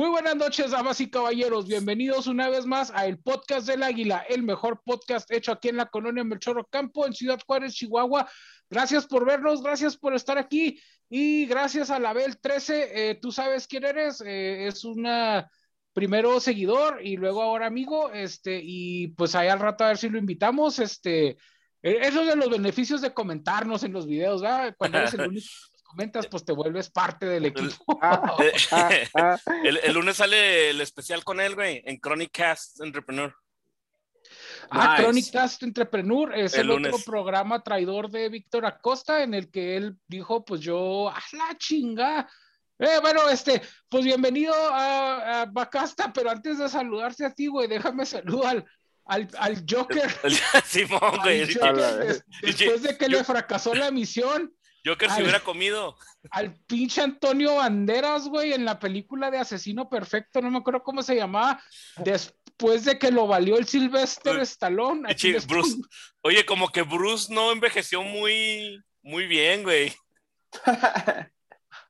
Muy buenas noches, damas y caballeros. Bienvenidos una vez más a el podcast del Águila, el mejor podcast hecho aquí en la colonia Melchorro Campo, en Ciudad Juárez, Chihuahua. Gracias por vernos, gracias por estar aquí y gracias a la Bel 13. Eh, tú sabes quién eres, eh, es una primero seguidor y luego ahora amigo, este, y pues ahí al rato a ver si lo invitamos, este, eh, eso de los beneficios de comentarnos en los videos, ¿verdad? Cuando eres el único comentas, pues te vuelves parte del equipo. Ah, ah, ah. el, lunes sale el especial con él, güey, en Chronic Cast Entrepreneur. Ah, Chronic Cast Entrepreneur es el, otro programa traidor de Víctor Acosta en el que él dijo, pues yo, a la chinga. Eh, bueno, este, pues bienvenido a, Bacasta, pero antes de saludarte a ti, güey, déjame saludar al, al, Joker. Simón, güey. después de que le fracasó la misión, Joker se hubiera comido. Al pinche Antonio Banderas, güey, en la película de Asesino Perfecto, no me acuerdo cómo se llamaba, después de que lo valió el Sylvester Stallone. Bruce. Oye, como que Bruce no envejeció muy, muy bien, güey.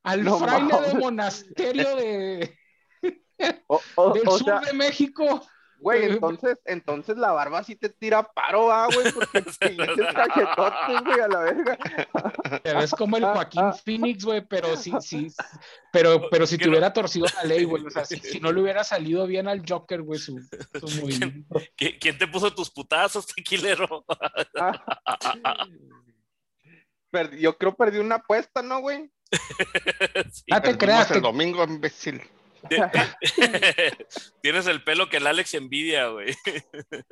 Al fraile de monasterio de... del sur de México Güey, entonces, entonces la barba sí te tira paro, ah, güey, porque tienes cachetotes, güey, a la verga. Es como el Joaquín Phoenix, güey, pero sí, sí, pero, pero si te hubiera torcido la ley, güey, o sea, si, no le hubiera salido bien al Joker, güey, su, su ¿Quién, ¿Quién, te puso tus putazos, tequilero? yo creo perdí una apuesta, ¿no, güey? sí, ah, te creas. El domingo, imbécil. Tienes el pelo que el Alex envidia, güey.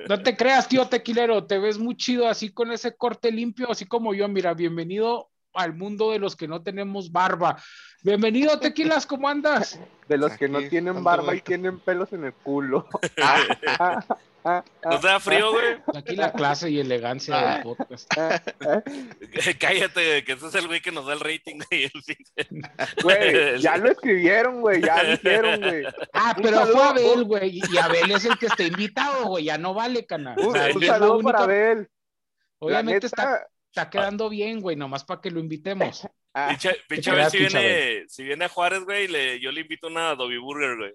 No te creas, tío tequilero, te ves muy chido así con ese corte limpio, así como yo. Mira, bienvenido al mundo de los que no tenemos barba. Bienvenido, Tequilas, ¿cómo andas? De los que no tienen barba y tienen pelos en el culo. ¿No te da frío, güey? Aquí la clase y elegancia del podcast. Cállate, que ese es el güey que nos da el rating, güey. Güey, ya lo escribieron, güey, ya lo hicieron, güey. Ah, pero fue Abel, güey, y Abel es el que está invitado, güey, ya no vale, canal. Un, saludo para Abel. Obviamente está, está quedando bien, güey, nomás para que lo invitemos. Ah, pinche, Abel, si viene, si viene a Juárez, güey, le, yo le invito una Adobe Burger, güey.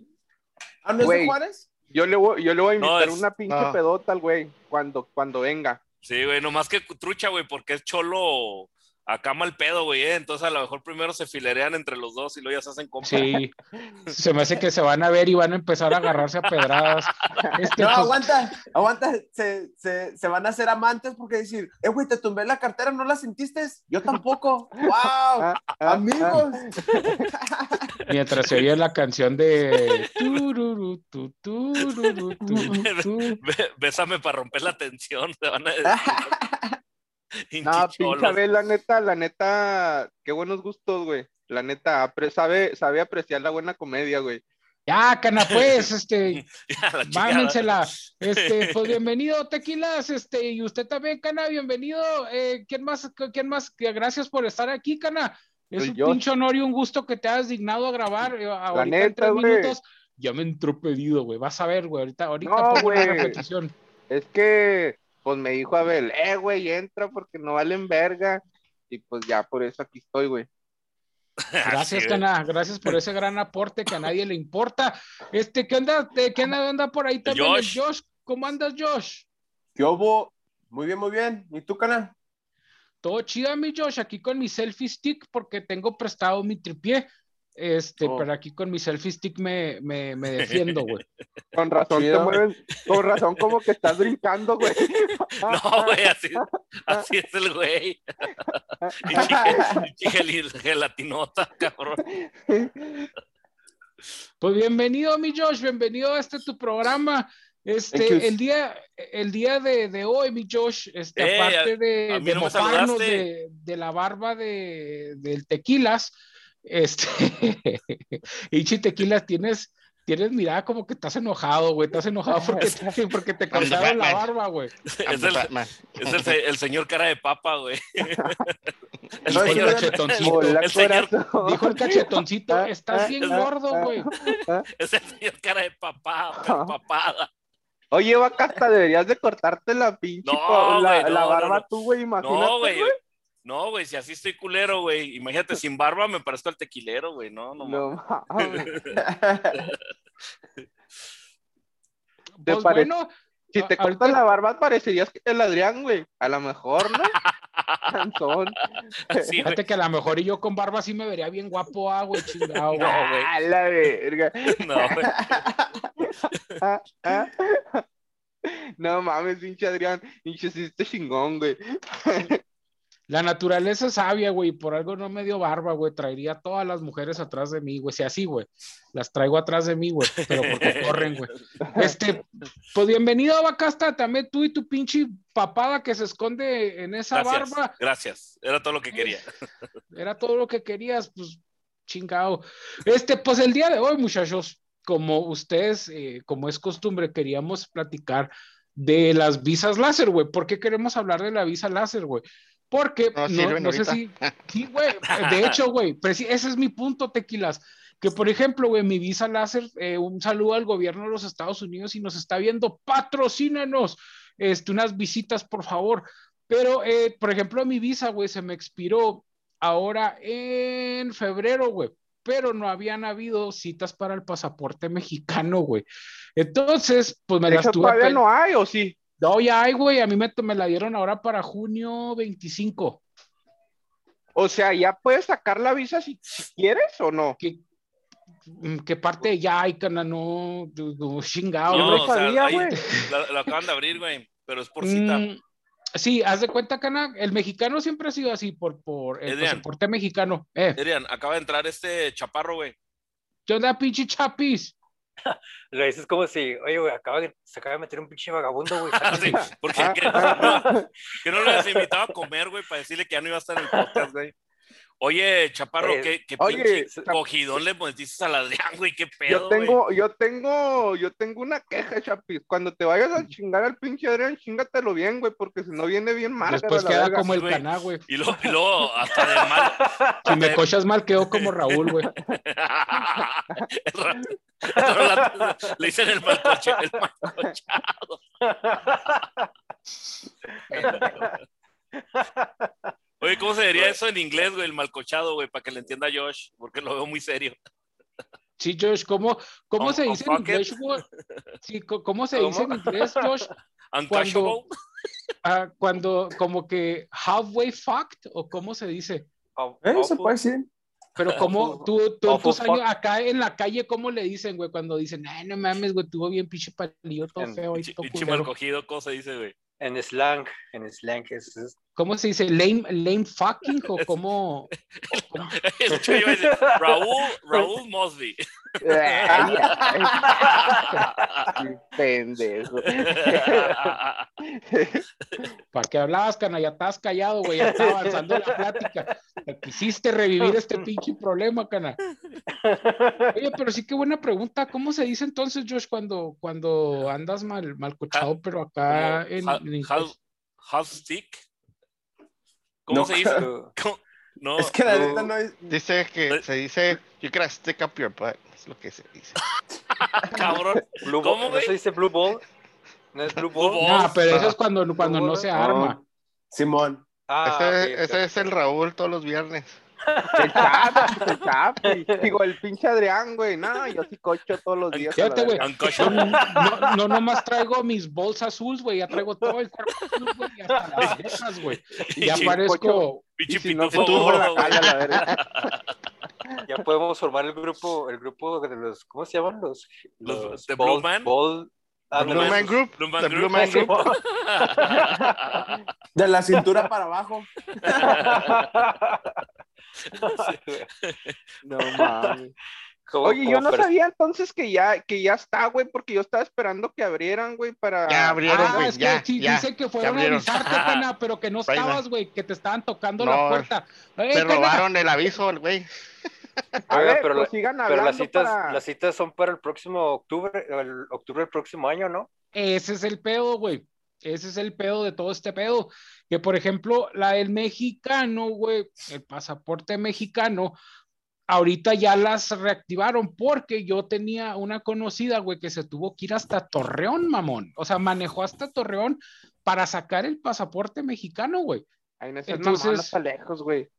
¿Ah, no es de Juárez? Yo le voy, yo le voy a invitar una pinche pedota al güey cuando, cuando venga. Sí, güey, nomás que trucha, güey, porque es cholo acá mal pedo, güey, ¿eh? entonces a lo mejor primero se filerean entre los dos y luego ya se hacen compas. Sí, se me hace que se van a ver y van a empezar a agarrarse a pedradas. Este, no, pues, aguanta, aguanta, se, se, se, van a hacer amantes porque decir, eh, güey, te tumbé la cartera, ¿no la sentiste? Yo tampoco. ¡Wow! Ah, ah, amigos. Mientras se oye la canción de... Bésame para romper la tensión, se van a No, pinche la neta, la neta, qué buenos gustos, güey. La neta, sabe, sabe apreciar la buena comedia, güey. Ya, cana, pues, este, mámensela. Este, pues bienvenido, Tequilas, este, y usted también, cana, bienvenido. Eh, ¿Quién más, quién más? Gracias por estar aquí, cana. Es un pinche honor y un gusto que te hayas dignado a grabar. Eh, ahorita neta, en tres minutos. Ya me entró pedido, güey. Vas a ver, güey. Ahorita, ahorita no, pongo la repetición. Es que pues me dijo Abel, eh, güey, entra porque no valen verga. Y pues ya por eso aquí estoy, güey. Gracias, Cana, gracias por ese gran aporte que a nadie le importa. Este, ¿qué onda? ¿Qué anda, por ahí también? Josh. ¿Cómo andas, Josh? ¿Qué hubo? Muy bien, muy bien. ¿Y tú, Cana? Todo chido, mi Josh, aquí con mi selfie stick porque tengo prestado mi tripié. Este, oh. pero aquí con mi selfie stick me, me, me defiendo, güey. Con razón te mueves, con razón como que estás brincando, güey. No, güey, así, así es el güey. Y gelatinota, cabrón. Pues bienvenido, mi Josh, bienvenido a este tu programa. Este, el día, el día de, de hoy, mi Josh, este, eh, aparte de, de mofarnos de, de, la barba de, del tequilas, este, Ichi Tequila, tienes, tienes mirada como que estás enojado, güey. Estás enojado porque te, porque te cortaron la barba, güey. Es, el, es el, el, señor cara de papa, güey. El señor cachetoncito. El señor... Dijo el cachetoncito, estás bien gordo, güey. Es el señor cara de papá, papada. Oye, vaca, hasta deberías de cortarte la pinche no, la, la, barba tú, güey, imagínate, no, güey. No, güey, si así estoy culero, güey. Imagínate, sin barba me parezco al tequilero, güey. No, no, no pues bueno. Si te cortas la barba, parecerías que el Adrián, güey. A lo mejor, ¿no? Cansón. Fíjate que a lo mejor y yo con barba sí me vería bien guapo, ah, güey, chingado. No, güey. A la verga. No, güey. no mames, pinche Adrián. Pinche, sí, este chingón, güey. La naturaleza es sabia, güey, por algo no me dio barba, güey. Traería a todas las mujeres atrás de mí, güey. Si así, güey. Las traigo atrás de mí, güey. Pero porque corren, güey. Este, pues bienvenido, Bacasta. También tú y tu pinche papada que se esconde en esa barba. Gracias. Era todo lo que quería. Era todo lo que querías, pues chingado. Este, pues el día de hoy, muchachos, como ustedes, eh, como es costumbre, queríamos platicar de las visas láser, güey. ¿Por qué queremos hablar de la visa láser, güey? Porque no, sé si. Sí, güey. De hecho, güey, ese es mi punto, tequilas. Que por ejemplo, güey, mi visa láser, eh, un saludo al gobierno de los Estados Unidos y nos está viendo, patrocínanos este, unas visitas, por favor. Pero, eh, por ejemplo, mi visa, güey, se me expiró ahora en febrero, güey pero no habían habido citas para el pasaporte mexicano, güey. Entonces, pues me las tuve. ¿Todavía no hay o sí? No, ya hay, güey. A mí me, me la dieron ahora para junio 25. O sea, ¿ya puedes sacar la visa si, quieres o no? ¿Qué, mm, qué parte ya hay, cana? No, chingado. No, no sabía, güey. Lo, acaban de abrir, güey, pero es por cita. Mm, sí, haz de cuenta, cana, el mexicano siempre ha sido así, por, por el pasaporte mexicano. Eh. Adrián, acaba de entrar este chaparro, güey. ¿Qué onda, pinche chapis? Lo dices como si, oye, güey, acaba de, se acaba de meter un pinche vagabundo, güey. sí, porque que, no, que no le has invitado a comer, güey, para decirle que ya no iba a estar en el podcast, güey. Oye, Chaparro, ¿qué, qué oye, cogidón le metiste al Adrián, güey? ¿Qué pedo, Yo tengo, yo tengo, yo tengo una queja, Chapis. Cuando te vayas a chingar al pinche Adrián, chingatelo bien, güey, porque si no viene bien mal. Después queda como el caná, güey. Y luego, y luego, hasta de mal. Si me cochas mal, quedo como Raúl, güey. Le dicen el malcochado. El malcochado. Oye, ¿cómo se diría eso en inglés, güey? El malcochado, güey, para que le entienda Josh, porque lo veo muy serio. Sí, Josh, ¿cómo, cómo se dice en inglés, güey? Sí, ¿cómo se dice en inglés, Josh? Cuando, uh, cuando, como que halfway fucked, o cómo se dice? Eh, se puede decir. Pero como tú, tú tus años acá en la calle, ¿cómo le dicen, güey? Cuando dicen, ay, no mames, güey, tuvo bien pinche palillo todo feo. Pinche mal cogido, ¿cómo se dice, güey? En slang, en slang es, ¿Cómo se dice? ¿Lame, lame fucking? ¿O cómo? Raúl, Raúl Mosby. pendejo. ¿Para qué hablabas, cana? Ya estás callado, güey. Ya está avanzando la plática. Quisiste revivir este pinche problema, cana. Oye, pero sí que buena pregunta. ¿Cómo se dice entonces, Josh, cuando, cuando andas mal, mal cochado, pero acá en, half, stick? ¿Cómo se dice? No, es que la neta no es. Dice que se dice, you gotta stick up your butt. Es lo que se dice. Cabrón. ¿Cómo, ¿No se dice blue ball? ¿No es blue ball? No, pero eso es cuando, cuando no se arma. Simón. Ah, ese, ese es el Raúl todos los viernes. El chap, el chap. Digo, el pinche Adrián, güey. No, yo sí cocho todos los días. Fíjate, güey. No, no, nomás traigo mis bolsas azules, güey. Ya traigo todo el cuerpo azul, güey. Y hasta las cejas, güey. Y ya parezco. Pinche si no, la calle, la verdad. Ya podemos formar el grupo, el grupo de los, ¿cómo se llaman? Los, los, de Blue Man. Ah, Blue, Man Group. Blue Man Blue Man Group. De la cintura para abajo. no mames. Oye, yo no sabía entonces que ya, que ya está, güey, porque yo estaba esperando que abrieran, güey, para. Ya abrieron, ah, güey. es que sí, dice que fueron a avisarte, cana, pero que no estabas, güey, que te estaban tocando la puerta. me robaron el aviso, güey. A ver, pero, pues sigan pero las citas, las citas son para el próximo octubre, el octubre del próximo año, ¿no? Ese es el pedo, güey. Ese es el pedo de todo este pedo. Que por ejemplo, la del mexicano, güey, el pasaporte mexicano, ahorita ya las reactivaron porque yo tenía una conocida, güey, que se tuvo que ir hasta Torreón, mamón. O sea, manejó hasta Torreón para sacar el pasaporte mexicano, güey. Ahí no Entonces, lejos, güey.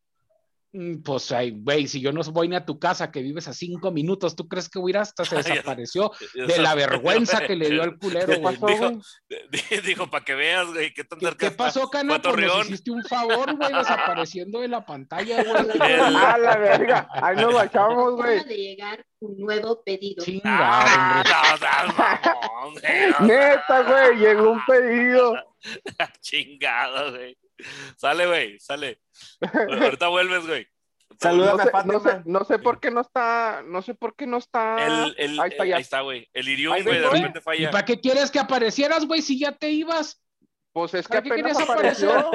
Mm, pues, güey, si yo no voy ni a tu casa, que vives a cinco minutos, ¿tú crees que hubiera hasta se desapareció de la vergüenza que le dio al culero, güey? Dijo, dijo para que veas, güey, qué tan ¿Qué, ¿qué pasó, Cana? Pues nos hiciste un favor, güey, desapareciendo de la pantalla, güey. A la verga, ahí nos bachamos, güey. de llegar un nuevo pedido. Chingada, ah, Neta, güey, llegó un pedido. Chingado, güey. Sale, güey, sale. Ahorita vuelves, güey. Salúdame no sé, no, sé, por qué no está, no sé por qué no está. El, ahí está, ya. Ahí está, güey. El Irium, güey, de repente falla. ¿Y para qué quieres que aparecieras, güey, si ya te ibas? Pues es que apenas apareció.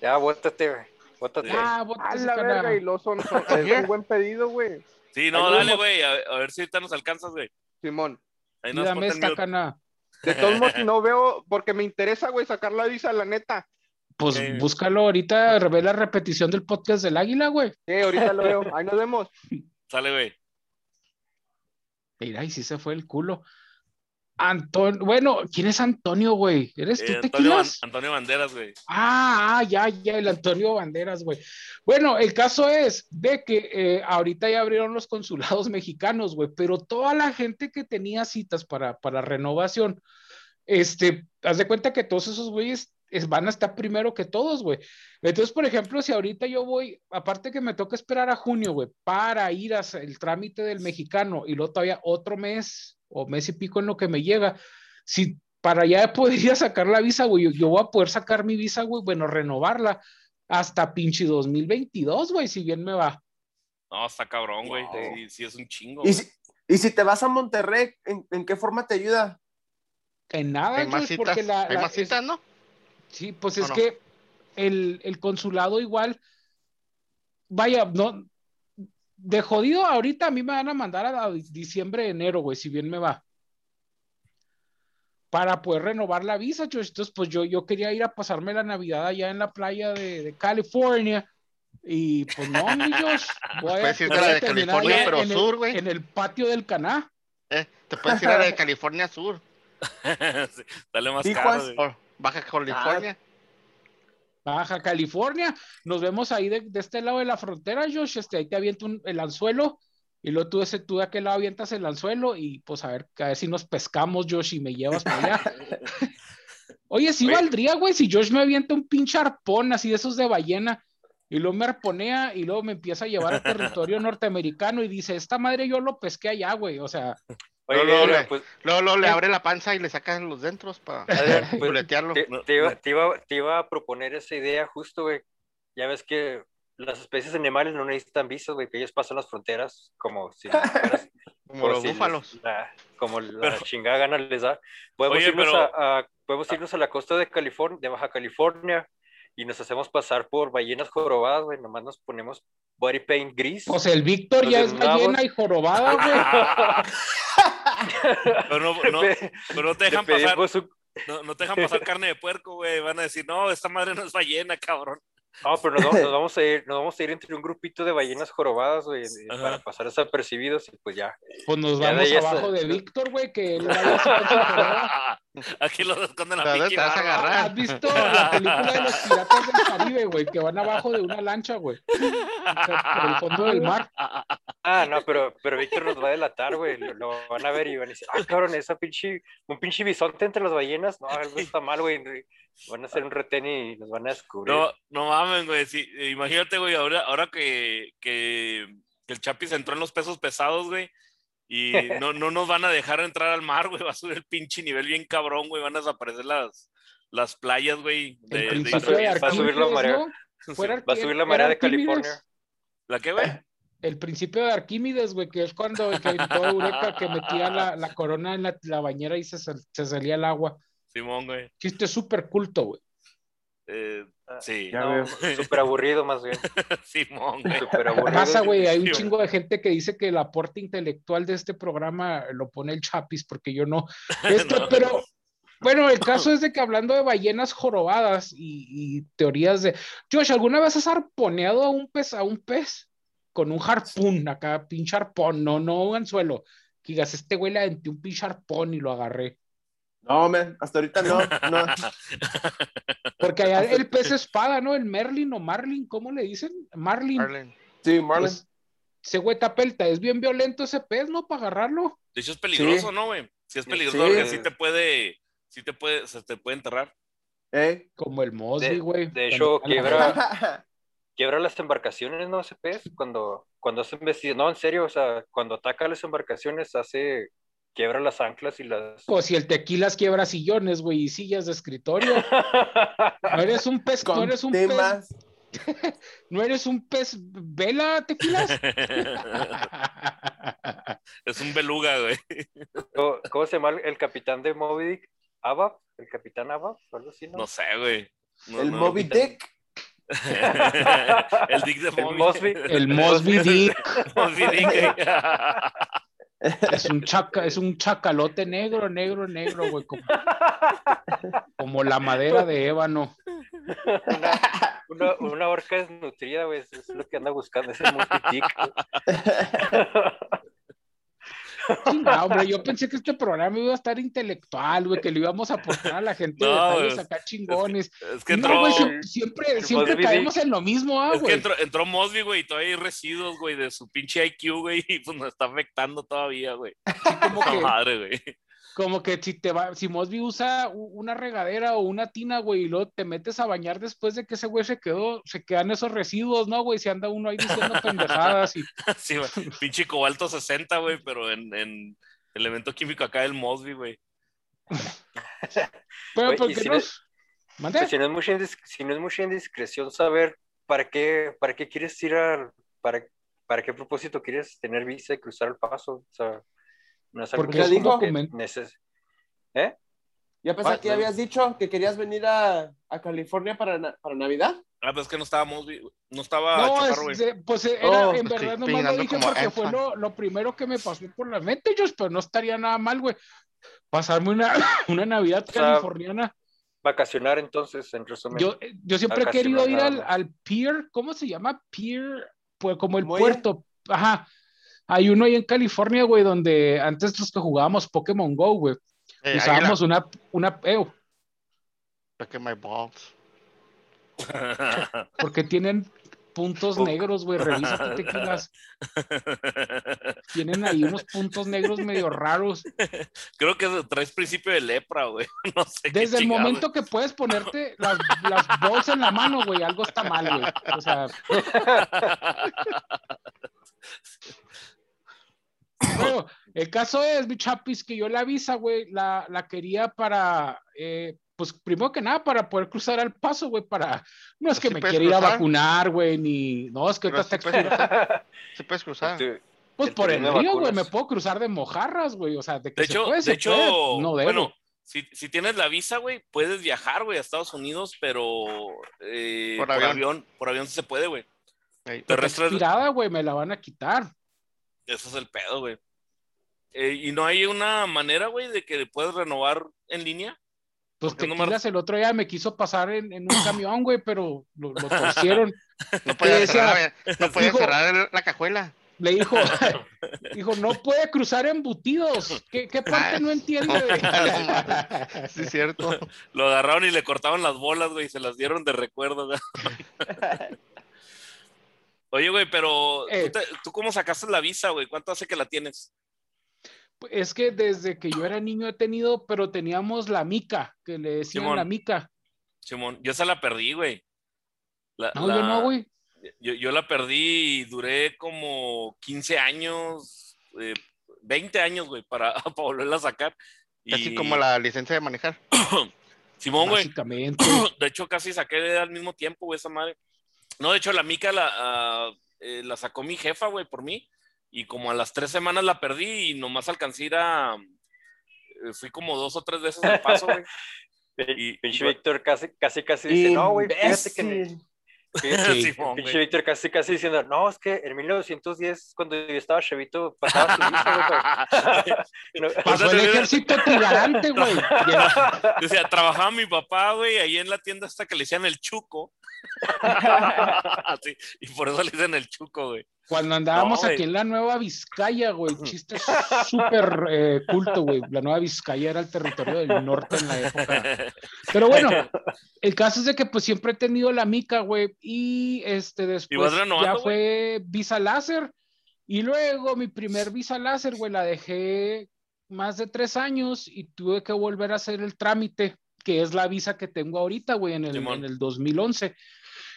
ya, bótate, güey. Bótate. Ah, A la verga, y lo son, son es un buen pedido, güey. Sí, no, dale, güey, a, ver si ahorita nos alcanzas, güey. Simón. Ahí nos Dame esta cana. De todos modos, no veo, porque me interesa, güey, sacar la visa, la neta. Pues búscalo ahorita, revela la repetición del podcast del águila, güey. Sí, ahorita lo veo. Ahí nos vemos. Sale, güey. Mira, y sí se fue el culo. Antonio, bueno, ¿quién es Antonio, güey? ¿Eres tú, eh, Antonio, Antonio Banderas, güey. Ah, ah, ya, ya, el Antonio Banderas, güey. Bueno, el caso es de que eh, ahorita ya abrieron los consulados mexicanos, güey, pero toda la gente que tenía citas para, para renovación, este, haz de cuenta que todos esos güeyes van a estar primero que todos, güey. Entonces, por ejemplo, si ahorita yo voy, aparte que me toca esperar a junio, güey, para ir a el trámite del mexicano y luego todavía otro mes o mes y pico en lo que me llega, si para allá podría sacar la visa, güey, yo, voy a poder sacar mi visa, güey, bueno, renovarla hasta pinche 2022, güey, si bien me va. No, está cabrón, güey. Sí, es un chingo. ¿Y si, te vas a Monterrey, ¿en, qué forma te ayuda? En nada, güey, porque la, Hay más citas, ¿no? Sí, pues es que el, consulado igual, vaya, no, de jodido ahorita a mí me van a mandar a, diciembre, enero, güey, si bien me va. Para poder renovar la visa, entonces pues yo, yo quería ir a pasarme la Navidad allá en la playa de, California. Y pues no, niños. Voy puedes ir a la de California, pero sur, güey. En el patio del Caná. Eh, te puedes ir a la de California Sur. dale más caro. Baja California. Baja California. Nos vemos ahí de, este lado de la frontera, Josh. Este, ahí te aviento el anzuelo. Y luego tú, ese, tú de aquel lado avientas el anzuelo. Y pues a ver, a ver si nos pescamos, Josh, y me llevas para allá. Oye, sí valdría, güey, si Josh me avienta un pinche arpón así de esos de ballena. Y luego me arponea y luego me empieza a llevar a territorio norteamericano y dice, esta madre yo lo pesqué allá, güey. O sea, Oye, luego, le, pues, le abre la panza y le sacan los dentros para pues, te, te, iba, te, iba, te, iba, a proponer esa idea justo, güey. Ya ves que las especies animales no necesitan visos, güey, que ellos pasan las fronteras como si como los búfalos. como la chingada gana les da. Podemos, irnos, a, podemos irnos a la costa de California, de Baja California, y nos hacemos pasar por ballenas jorobadas, güey. Nomás nos ponemos body paint gris. Pues el Víctor ya es ballena y jorobada, güey. pero, no, no, pero no te dejan pasar. No, no, te dejan pasar carne de puerco, güey. Van a decir, no, esta madre no es ballena, cabrón. No, pero nos, nos, vamos a ir, nos vamos a ir entre un grupito de ballenas jorobadas, güey, para pasar desapercibidos y pues ya. Pues nos vamos abajo de Víctor, güey, que él Aquí los esconden la pinche ¿Has visto la película de los piratas del Caribe, güey, que van abajo de una lancha, güey? por el fondo del mar. Ah, no, pero, pero Víctor nos va a delatar, güey. Lo, van a ver y van a decir, ah, cabrón, esa pinche, un pinche bisonte entre las ballenas. No, algo está mal, güey. Van a hacer un retén y nos van a descubrir. No, no mames, güey. Sí, imagínate, güey, ahora, ahora que, que, el Chapis entró en los pesos pesados, güey. Y no, no nos van a dejar entrar al mar, güey. Va a subir el pinche nivel bien cabrón, güey. Van a desaparecer las, las playas, güey. De, va, a subir la marea. Va a subir la marea de California. ¿La qué, güey? El principio de Arquímedes, güey, que es cuando que en toda Eureka que metía la, la corona en la, la, bañera y se, se salía el agua. Simón, güey. Chiste súper culto, güey. Eh, ah, sí, súper aburrido más bien. Simón, güey. Súper aburrido. Pasa, güey, hay un chingo de gente que dice que el aporte intelectual de este programa lo pone el Chapis, porque yo no. Esto, pero, bueno, el caso es de que hablando de ballenas jorobadas y, teorías de. Josh, ¿alguna vez has arponeado a un pez, a un pez? Con un harpón, acá, pinche harpón, no, no un anzuelo. Que digas, este güey le aventé un pinche harpón y lo agarré. No, hasta ahorita no. no. Porque allá el pez espada, ¿no? El Merlin o Marlin, ¿cómo le dicen? Marlin. Marlin. Sí, Marlin. Pues, ese güey tapelta, es bien violento ese pez, ¿no? Para agarrarlo. De hecho es peligroso, ¿no, güey? Si es peligroso, porque sí te puede, sí te puede, se te puede enterrar. ¿Eh? Como el Mosby, güey. De, hecho, quiebra, quiebra las embarcaciones, ¿no? Ese pez, cuando, cuando hace No, en serio, o sea, cuando ataca las embarcaciones hace quiebra las anclas y las. Pues si el tequilas quiebra sillones, güey, y sillas de escritorio. no eres un pez, no eres un pez. ¿No eres un pez vela, tequilas? es un beluga, güey. ¿Cómo, se llama el capitán de Moby Dick? ¿Abab? ¿El capitán Abab? ¿Algo así, no? No sé, güey. ¿El Moby Dick? el Dick de Moby. El Mosby Dick. Mosby Dick. Es un, chaca, es un chacalote negro, negro, negro, güey. Como, la madera de ébano. Una, una, orca desnutrida, güey. Es lo que anda buscando ese multitic. No, hombre, yo pensé que este programa iba a estar intelectual, güey, que le íbamos a aportar a la gente no, detalles acá chingones. Es que, entró, siempre, siempre caemos en lo mismo, ah, Es que entró, entró Mosby, güey, y todavía hay residuos, güey, de su pinche IQ, güey, y pues nos está afectando todavía, güey. Como que, madre, güey como que si te va, si Mosby usa una regadera o una tina, güey, y luego te metes a bañar después de que ese güey se quedó, se quedan esos residuos, ¿no, güey? Si anda uno ahí diciendo pendejadas y. Sí, güey. Pinche cobalto 60, güey, pero en, en elemento químico acá del Mosby, güey. pero porque si no, es, si, no es mucha si no es mucha indiscreción saber para qué, para qué quieres ir a, para, para qué propósito quieres tener visa y cruzar el paso, o sea. No Porque dijo ¿Eh? Ya pensé que habías dicho que querías venir a, a California para, para, Navidad. Ah, pues es que no estábamos, no estaba no, pues era, oh, en verdad nomás lo dije porque fue lo, lo, primero que me pasó por la mente, ellos, pero no estaría nada mal, güey. Pasarme una, una Navidad californiana. Vacacionar entonces, en resumen. Yo, yo siempre he querido ir al, al pier, ¿cómo se llama? Pier, pues como el puerto. Ajá, hay uno ahí en California, güey, donde antes los que jugábamos Pokémon Go, güey, eh, usábamos una, una, eh, my balls. Porque tienen puntos negros, güey, revisa tequilas. Tienen ahí unos puntos negros medio raros. Creo que traes principio de lepra, güey. No sé Desde el momento que puedes ponerte las, las balls en la mano, güey, algo está mal, güey. O sea. Bueno, el caso es, mi chapis, que yo la visa, güey, la, la quería para, eh, pues primero que nada, para poder cruzar al paso, güey, para, no es que me quiera ir a vacunar, güey, ni, no, es que ahorita está cruzar. Sí puedes cruzar. Pues por el río, güey, me puedo cruzar de mojarras, güey, o sea, de que de hecho, de hecho, no bueno, si, si, tienes la visa, güey, puedes viajar, güey, a Estados Unidos, pero eh, por, avión. por avión sí se puede, güey. Terrestre. tirada, güey, me la van a quitar. Eso es el pedo, güey. Eh, ¿Y no hay una manera, güey, de que puedas renovar en línea? Pues Tequilas el otro día me quiso pasar en, en un camión, güey, pero lo, lo torcieron. No podía cerrar, no podía cerrar la cajuela. Le dijo, dijo, no puede cruzar embutidos. ¿Qué, qué parte no entiende? sí, es cierto. Lo agarraron y le cortaron las bolas, güey, y se las dieron de recuerdo, güey. Oye, güey, pero eh. ¿tú, cómo sacaste la visa, güey? ¿Cuánto hace que la tienes? Es que desde que yo era niño he tenido, pero teníamos la mica, que le decían la mica. Simón, yo se la perdí, güey. no, yo no, güey. Yo, la perdí y duré como 15 años, 20 eh, años, güey, para, para volverla a sacar. Casi como la licencia de manejar. Simón, güey. De hecho, casi saqué al mismo tiempo, güey, esa madre. No, de hecho, la mica la, ah, eh, la sacó mi jefa, güey, por mí. Y como a las tres semanas la perdí y nomás alcancé a eh, Fui como dos o tres veces al paso, güey. y, pinche Víctor casi, casi, casi dice, no, güey, fíjate que... pinche Víctor casi, casi diciendo, no, es que en 1910, cuando yo estaba chevito, pasaba su güey. Pasó el ejército tirante, güey. O sea, trabajaba mi papá, güey, ahí en la tienda hasta que le decían el chuco. y por eso le dicen el chuco, güey. Cuando andábamos aquí en la Nueva Vizcaya, güey, chiste súper eh, culto, güey. La Nueva Vizcaya era el territorio del norte en la época. Pero bueno, el caso es de que pues siempre he tenido la mica, güey, y este después ya fue visa láser. Y luego mi primer visa láser, güey, la dejé más de tres años y tuve que volver a hacer el trámite, que es la visa que tengo ahorita, güey, en el, en el 2011.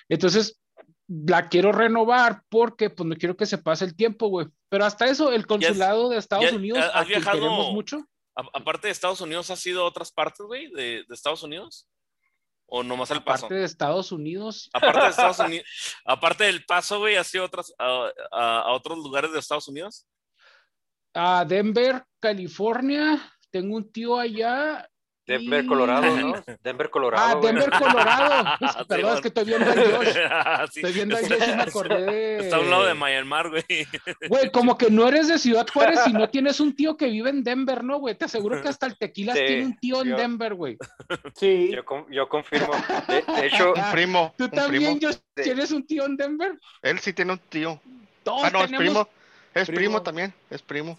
Entonces, la quiero renovar porque pues no quiero que se pase el tiempo, güey. Pero hasta eso, el consulado de Estados Unidos, ¿has viajado mucho. aparte de Estados Unidos, ¿has ido a otras partes, güey, de, Estados Unidos? ¿O nomás el paso? Aparte de Estados Unidos. Aparte de Estados Unidos. aparte del paso, güey, ¿has ido otras, a, a, otros lugares de Estados Unidos? A Denver, California. Tengo un tío allá Denver, Colorado, ¿no? Denver, Colorado. Ah, Denver, Colorado. Perdón, es que estoy viendo a Josh. Estoy viendo a Josh y me acordé de. Está a un lado de Myanmar, güey. Güey, como que no eres de Ciudad Juárez y no tienes un tío que vive en Denver, ¿no, güey? Te aseguro que hasta el Tequila tiene un tío en Denver, güey. Sí. Yo, yo confirmo. De, hecho, un primo. ¿Tú también, Josh, tienes un tío en Denver? Él sí tiene un tío. Todos ah, no, es primo. Es primo, también, es primo.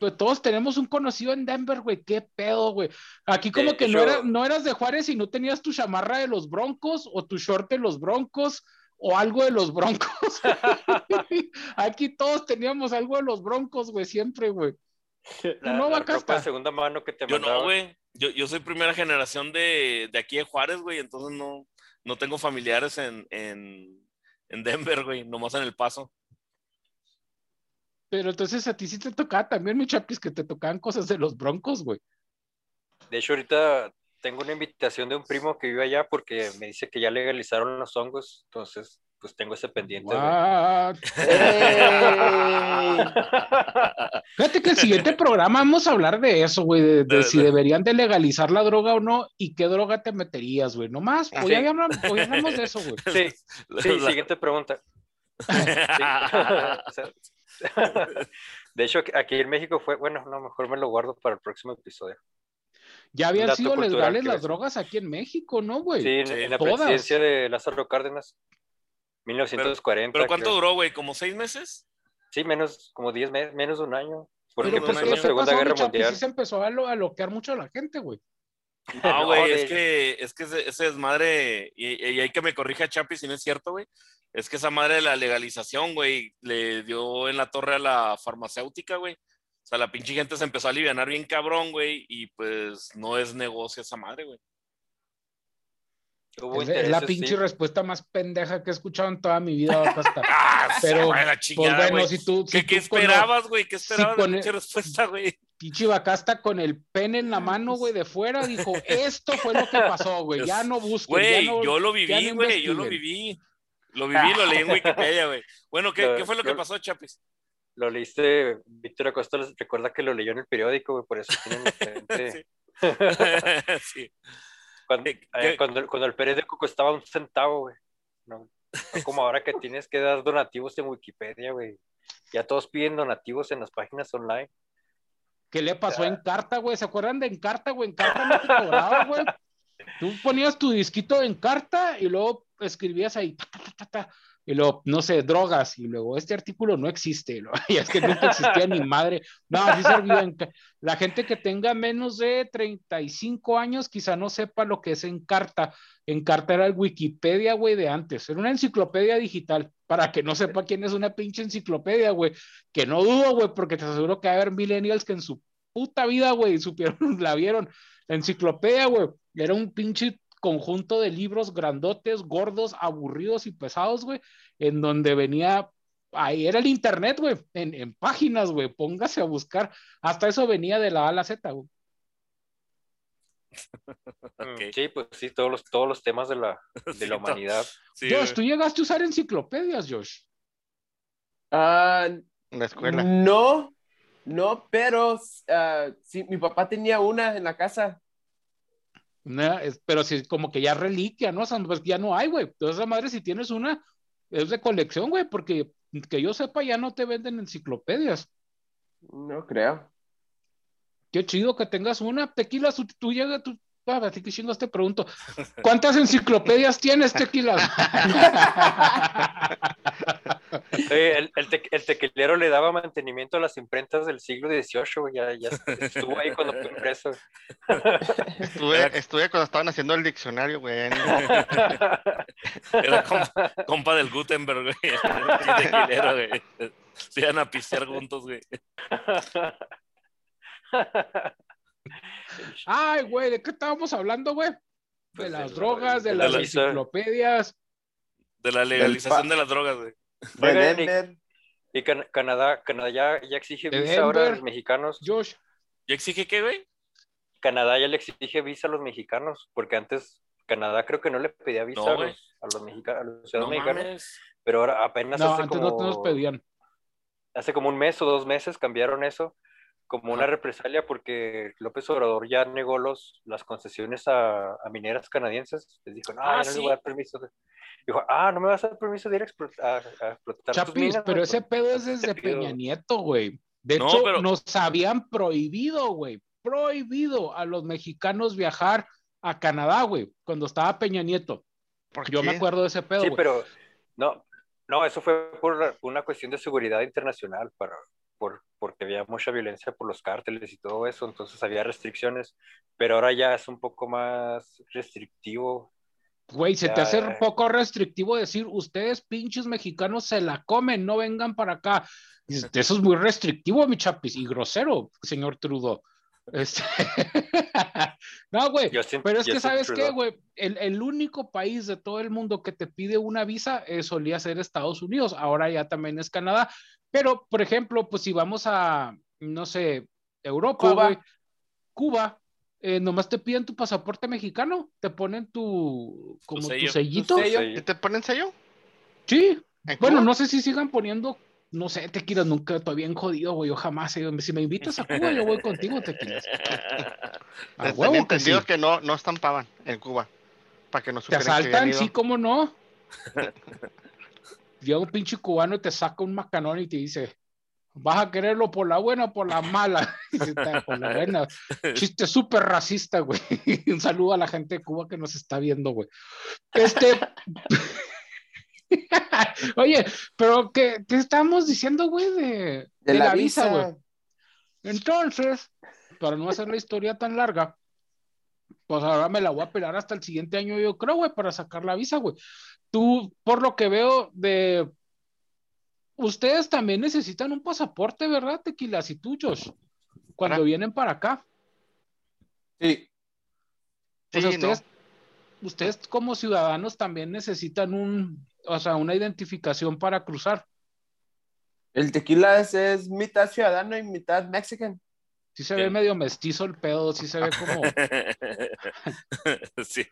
Pues todos tenemos un conocido en Denver, güey. Qué pedo, güey. Aquí como que no, no eras de Juárez y no tenías tu chamarra de los Broncos o tu short de los Broncos o algo de los Broncos. Aquí todos teníamos algo de los Broncos, güey, siempre, güey. no, va a segunda mano que te Yo no, güey. Yo, yo, soy primera generación de, de aquí de Juárez, güey, entonces no, no tengo familiares en, en, en Denver, güey, nomás en El Paso. Pero entonces a ti sí te tocaba también, mi chapis, que te tocaban cosas de los broncos, güey. De hecho, ahorita tengo una invitación de un primo que vive allá porque me dice que ya legalizaron los hongos, entonces pues tengo ese pendiente. Fíjate que el siguiente programa vamos a hablar de eso, güey, de, si deberían de legalizar la droga o no y qué droga te meterías, güey. Nomás, hoy, sí. hablamos, de eso, güey. Sí, sí, siguiente pregunta. de hecho, aquí en México fue, bueno, no, mejor me lo guardo para el próximo episodio. Ya habían sido legales las drogas aquí en México, ¿no, güey? Sí, en, la presidencia de Lázaro Cárdenas. 1940. ¿Pero, cuánto duró, güey? ¿Como seis meses? Sí, menos, como diez meses, menos de un año. Porque Pero pues, la Segunda Guerra Mundial. Sí se empezó a, lo, a loquear mucho a la gente, güey. No, güey, es que, es que ese, es madre, y, y, hay que me corrija Chapi si no es cierto, güey. Es que esa madre de la legalización, güey, le dio en la torre a la farmacéutica, güey. O sea, la pinche gente se empezó a aliviar bien cabrón, güey, y pues no es negocio esa madre, güey. Es, la pinche respuesta más pendeja que he escuchado en toda mi vida. Hasta. ah, Pero, pues bueno, si tú. ¿Qué, esperabas, güey? ¿Qué esperabas de pinche respuesta, güey? Pinche Bacasta con el pene en la mano, güey, de fuera, dijo: Esto fue lo que pasó, güey. Ya no busco. Güey, yo lo viví, güey, yo lo viví. Lo viví, lo leí en Wikipedia, güey. Bueno, ¿qué, ¿qué, fue lo que pasó, Chapis? Lo leíste, Víctor Acosta recuerda que lo leyó en el periódico, güey, por eso tiene sí. sí. Cuando, eh, cuando, cuando, el periódico costaba un centavo, güey. No, como ahora que tienes que dar donativos en Wikipedia, güey. Ya todos piden donativos en las páginas online. ¿Qué le pasó en Carta, güey? ¿Se acuerdan de Encarta, güey? Encarta no te cobraba, güey. Tú ponías tu disquito en Carta y luego escribías ahí, y luego, no sé, drogas, y luego, este artículo no existe, y es que nunca existía ni madre, no, sí la gente que tenga menos de 35 años quizá no sepa lo que es Encarta, Encarta era el Wikipedia, güey, de antes, era una enciclopedia digital, para que no sepa quién es una pinche enciclopedia, güey, que no dudo, güey, porque te aseguro que va a haber millennials que en su puta vida, güey, supieron, la vieron, la enciclopedia, güey, era un pinche conjunto de libros grandotes, gordos, aburridos y pesados, güey, en donde venía, ahí era el internet, güey, en, páginas, güey, póngase a buscar, hasta eso venía de la A a la Z, güey. Mm, sí, pues sí, todos los, todos los temas de la, de la humanidad. Josh, ¿tú llegaste a usar enciclopedias, Josh? Ah, en la escuela. No, no, pero uh, sí, mi papá tenía una en la casa pero si como que ya reliquia, ¿no? O sea, pues ya no hay, güey. Entonces, esa madre, si tienes una, es de colección, güey, porque que yo sepa, ya no te venden enciclopedias. No creo. Qué chido que tengas una. Tequila, tú, llegas, tú, así que chingas te pregunto, ¿cuántas enciclopedias tienes, Tequila? el, el, tequilero le daba mantenimiento a las imprentas del siglo XVIII, ya, ya estuvo ahí cuando fue impreso. Estuve, estuve, cuando estaban haciendo el diccionario, güey. Era compa, del Gutenberg, güey. El tequilero, güey. Se iban a pistear juntos, güey. Ay, güey, ¿de qué estábamos hablando, güey? De pues las drogas, de, las enciclopedias. De la legalización de las drogas, güey. y, Canadá, Canadá ya, ya exige visa ahora a los mexicanos. Josh. ¿Ya exige qué, güey? Canadá ya le exige visa a los mexicanos, porque antes Canadá creo que no le pedía visa a, los, mexicanos, a los ciudadanos mexicanos. Pero ahora apenas no, antes no nos pedían. Hace como un mes o dos meses cambiaron eso como una represalia porque López Obrador ya negó los, las concesiones a, mineras canadienses. Les dijo, no, ah, no le voy a dar permiso. Dijo, ah, no me vas a dar permiso de ir a, explotar. Chapis, pero ese pedo es desde Peña Nieto, güey. De hecho, nos habían prohibido, güey, prohibido a los mexicanos viajar a Canadá, güey, cuando estaba Peña Nieto. Yo me acuerdo de ese pedo. Sí, pero no, no, eso fue por una cuestión de seguridad internacional para, por, porque había mucha violencia por los cárteles y todo eso, entonces había restricciones, pero ahora ya es un poco más restrictivo. Güey, se te hace un poco restrictivo decir, ustedes pinches mexicanos se la comen, no vengan para acá. Eso es muy restrictivo, mi chapis, y grosero, señor Trudeau. Este, no, güey, pero es que sabes qué, güey, el, el, único país de todo el mundo que te pide una visa eh, solía ser Estados Unidos, ahora ya también es Canadá, pero, por ejemplo, pues si vamos a, no sé, Europa, Cuba, Cuba eh, nomás te piden tu pasaporte mexicano, te ponen tu, como tu, sellito. ¿Te ponen sello? Sí. Bueno, no sé si sigan poniendo, no sé, tequilas nunca, todavía en jodido, güey, yo jamás, eh, si me invitas a Cuba, yo voy contigo, tequilas. A huevo entendido que, que no, no estampaban en Cuba, para que no Te asaltan, sí, cómo no. llega un pinche cubano y te saca un macanón y te dice, vas a quererlo por la buena o por la mala. por la buena. Chiste súper racista, güey. un saludo a la gente de Cuba que nos está viendo, güey. Este. Oye, pero ¿qué, qué estamos diciendo, güey? De, de, la, visa, güey. Entonces, para no hacer la historia tan larga, pues ahora me la voy a pelar hasta el siguiente año, yo creo, güey, para sacar la visa, güey tú, por lo que veo de... Ustedes también necesitan un pasaporte, ¿verdad, Tequilas y tuyos? Cuando vienen para acá. Sí. ustedes, ustedes como ciudadanos también necesitan un, o sea, una identificación para cruzar. El tequila es, mitad ciudadano y mitad mexicano. Sí se ve medio mestizo el pedo, sí se ve como... sí.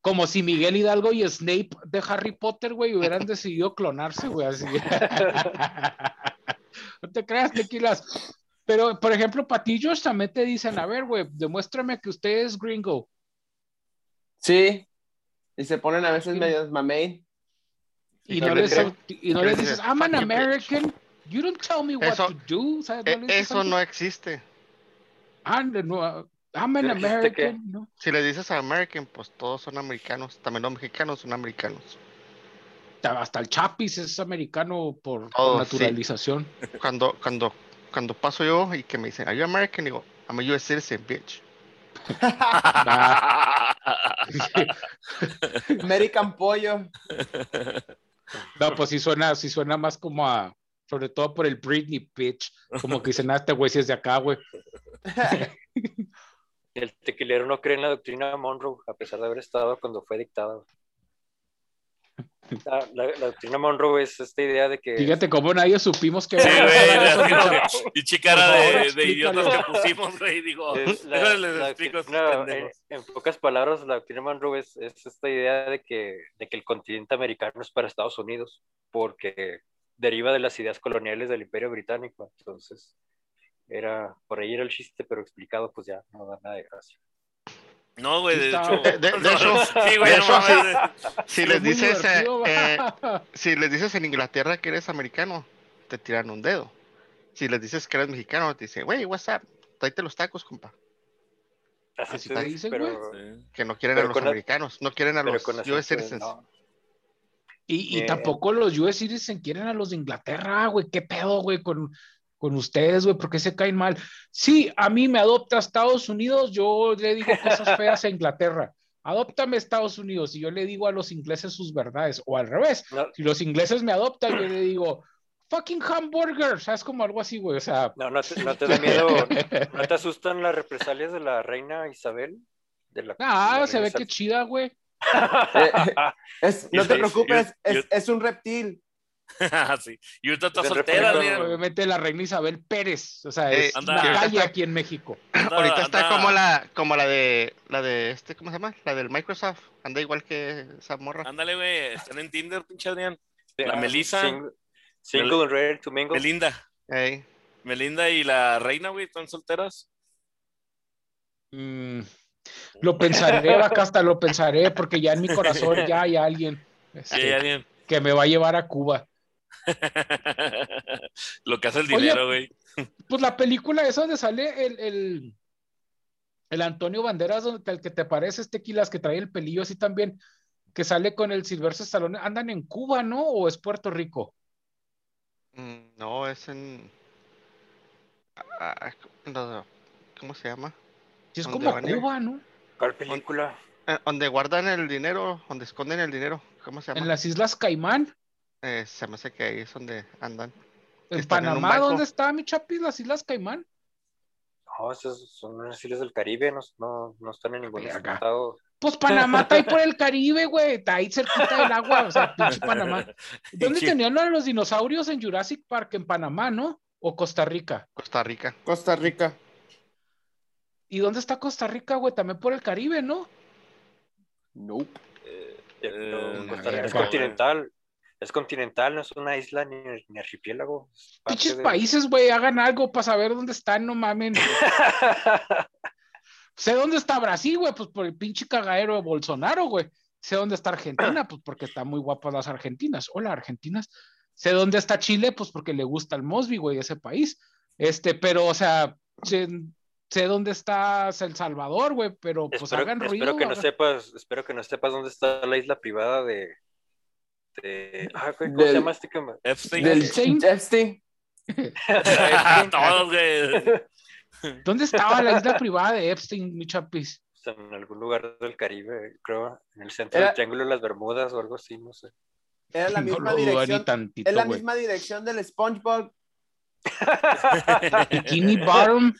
Como si Miguel Hidalgo y Snape de Harry Potter, güey, hubieran decidido clonarse, güey, así. no te creas, tequilas. Pero, por ejemplo, patillos también te dicen, a ver, güey, demuéstrame que usted es gringo. Sí, y se ponen a veces medio mamey. Y, no, les, y no les dices, I'm an American, you don't tell me what to do. E, eso no existe. Ah, no, I'm an American. ¿no? Si le dices a American, pues todos son americanos. También los mexicanos son americanos. Hasta el Chapis es americano por, naturalización. Cuando, cuando, cuando paso yo y que me dicen, ¿Are you American? Digo, I'm a US citizen, bitch. American pollo. No, pues sí suena, sí suena más como a, sobre todo por el Britney bitch, como que dicen, ah, este güey si es de acá, güey. El tequilero no cree en la doctrina de Monroe, a pesar de haber estado cuando fue dictado. La, doctrina Monroe es esta idea de que. Fíjate cómo nadie supimos que. Sí, güey, y chicara de, de, idiotas que pusimos, güey. Digo, les explico en, pocas palabras, la doctrina Monroe es, es, esta idea de que, de que el continente americano es para Estados Unidos, porque deriva de las ideas coloniales del Imperio Británico. Entonces, era, por ahí era el chiste, pero explicado, pues ya no da nada de gracia. No, güey, de hecho. De, hecho, sí, güey, si, les dices, eh, eh, si les dices en Inglaterra que eres americano, te tiran un dedo. Si les dices que eres mexicano, te dicen, güey, what's up? Tráete los tacos, compa. Así te dicen, güey. Que no quieren a los americanos, no quieren a los US citizens. Y, y tampoco los US citizens quieren a los de Inglaterra, güey. ¿Qué pedo, güey? Con, con ustedes, güey, porque se caen mal. Sí, a mí me adopta Estados Unidos, yo le digo cosas feas a Inglaterra. Adóptame Estados Unidos y yo le digo a los ingleses sus verdades, o al revés. Si los ingleses me adoptan, yo le digo, fucking hamburger, es Como algo así, güey, o sea. No, no te, no te da miedo, ¿no te asustan las represalias de la reina Isabel? De la, ah, se ve que chida, güey. no te preocupes, es, es un reptil. sí. Y ahorita está soltera, Obviamente la reina Isabel Pérez, o sea, es una calle aquí en México. ahorita está como la, como la de, la de este, ¿cómo se llama? La del Microsoft. Anda igual que esa morra. Ándale, güey, están en Tinder, pinche Adrián. La Melissa. Single, and ready to mingle. Melinda. Melinda y la reina, güey, están solteras. Mm, lo pensaré, acá hasta lo pensaré, porque ya en mi corazón ya hay alguien. Este, que me va a llevar a Cuba. Lo que hace el dinero, güey. Pues la película es donde sale el, el, Antonio Banderas, donde, el que te parece este Tequilas, que trae el pelillo así también, que sale con el Silvestre Stallone. ¿Andan en Cuba, no? ¿O es Puerto Rico? Mm, no, es en... Ah, ¿Cómo se llama? Es como Cuba, ¿no? ¿Cuál película? Eh, donde guardan el dinero, donde esconden el dinero. ¿Cómo se llama? En las Islas Caimán. Eh, se me hace que ahí es donde andan. ¿En Panamá dónde está mi chapi? ¿Las Islas Caimán? No, esas son las islas del Caribe, no, no, están en ningún estado. Pues Panamá está ahí por el Caribe, güey, está ahí cerquita del agua, o sea, pinche Panamá. ¿Dónde tenían los dinosaurios en Jurassic Park? En Panamá, ¿no? ¿O Costa Rica? Costa Rica. Costa Rica. ¿Y dónde está Costa Rica, güey? También por el Caribe, ¿no? Nope. Eh, Costa Rica es continental. Es continental, no es una isla ni, archipiélago. Pinches países, güey, hagan algo para saber dónde están, no mamen. sé dónde está Brasil, güey, pues por el pinche cagadero de Bolsonaro, güey. Sé dónde está Argentina, pues porque están muy guapas las argentinas. Hola, argentinas. Sé dónde está Chile, pues porque le gusta el Mosby, güey, ese país. Este, pero, o sea, sé, dónde está El Salvador, güey, pero pues hagan ruido. Espero que no sepas, espero que no sepas dónde está la isla privada de, Ah, ¿Cómo se llama este Epstein. Del Epstein. Todos, güey. ¿Dónde estaba la isla privada de Epstein, mi chapis? En algún lugar del Caribe, creo, en el centro del Triángulo de las Bermudas o algo así, no sé. Era la misma dirección. es la misma dirección del SpongeBob. Bikini Bottom.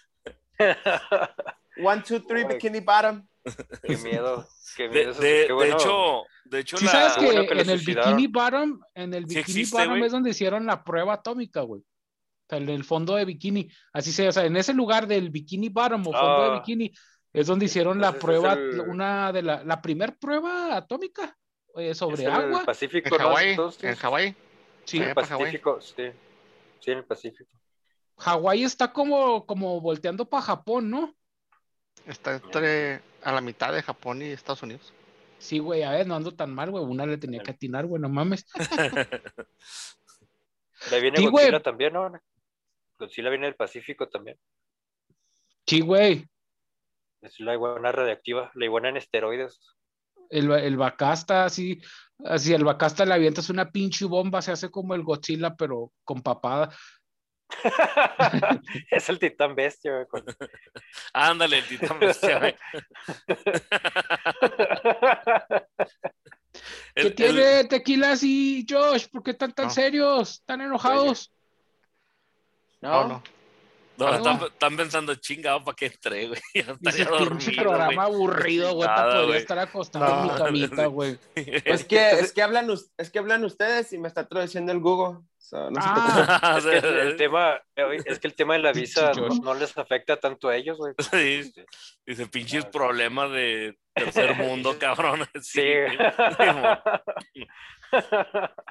One, two, three, Bikini Bottom. Qué miedo. Qué miedo. De, hecho, de hecho, ¿Sí sabes que, en, el Bikini Bottom, en el Bikini Bottom es donde hicieron la prueba atómica, güey. O sea, en el fondo de bikini. Así se, o sea, en ese lugar del Bikini Bottom o fondo de ah. bikini es donde hicieron la prueba, una de la, la primer prueba atómica eh, sobre agua. En el Pacífico, en Hawái. En Hawái. Sí, en el Pacífico, sí. Sí, en el Pacífico. Hawái está como, como volteando para Japón, ¿no? Está entre a la mitad de Japón y Estados Unidos. Sí, güey, a ver, no ando tan mal, güey. Una le tenía que atinar, güey, no mames. Le viene Godzilla también, ¿no? Godzilla viene del Pacífico también. Sí, güey. Es la iguana radiactiva, la iguana en esteroides. El, el Bacasta, así, así el Bacasta le avientas una pinche bomba, se hace como el Godzilla, pero con papada. es el titán bestia, güey. Ándale, el titán bestia, ¿Qué tiene tequilas y Josh? ¿Por qué están tan serios? ¿Tan enojados? No, no. No, están, pensando chingado para que entre, güey. Ese pinche programa aburrido, güey. podría estar acostado en mi camita, güey. Es que, es, que hablan, es que hablan ustedes y me está traduciendo el Google. Ah. es, que el, tema, es que el tema de la visa no, les afecta tanto a ellos, güey. Dice, pinches problemas de tercer mundo, cabrón. Sí.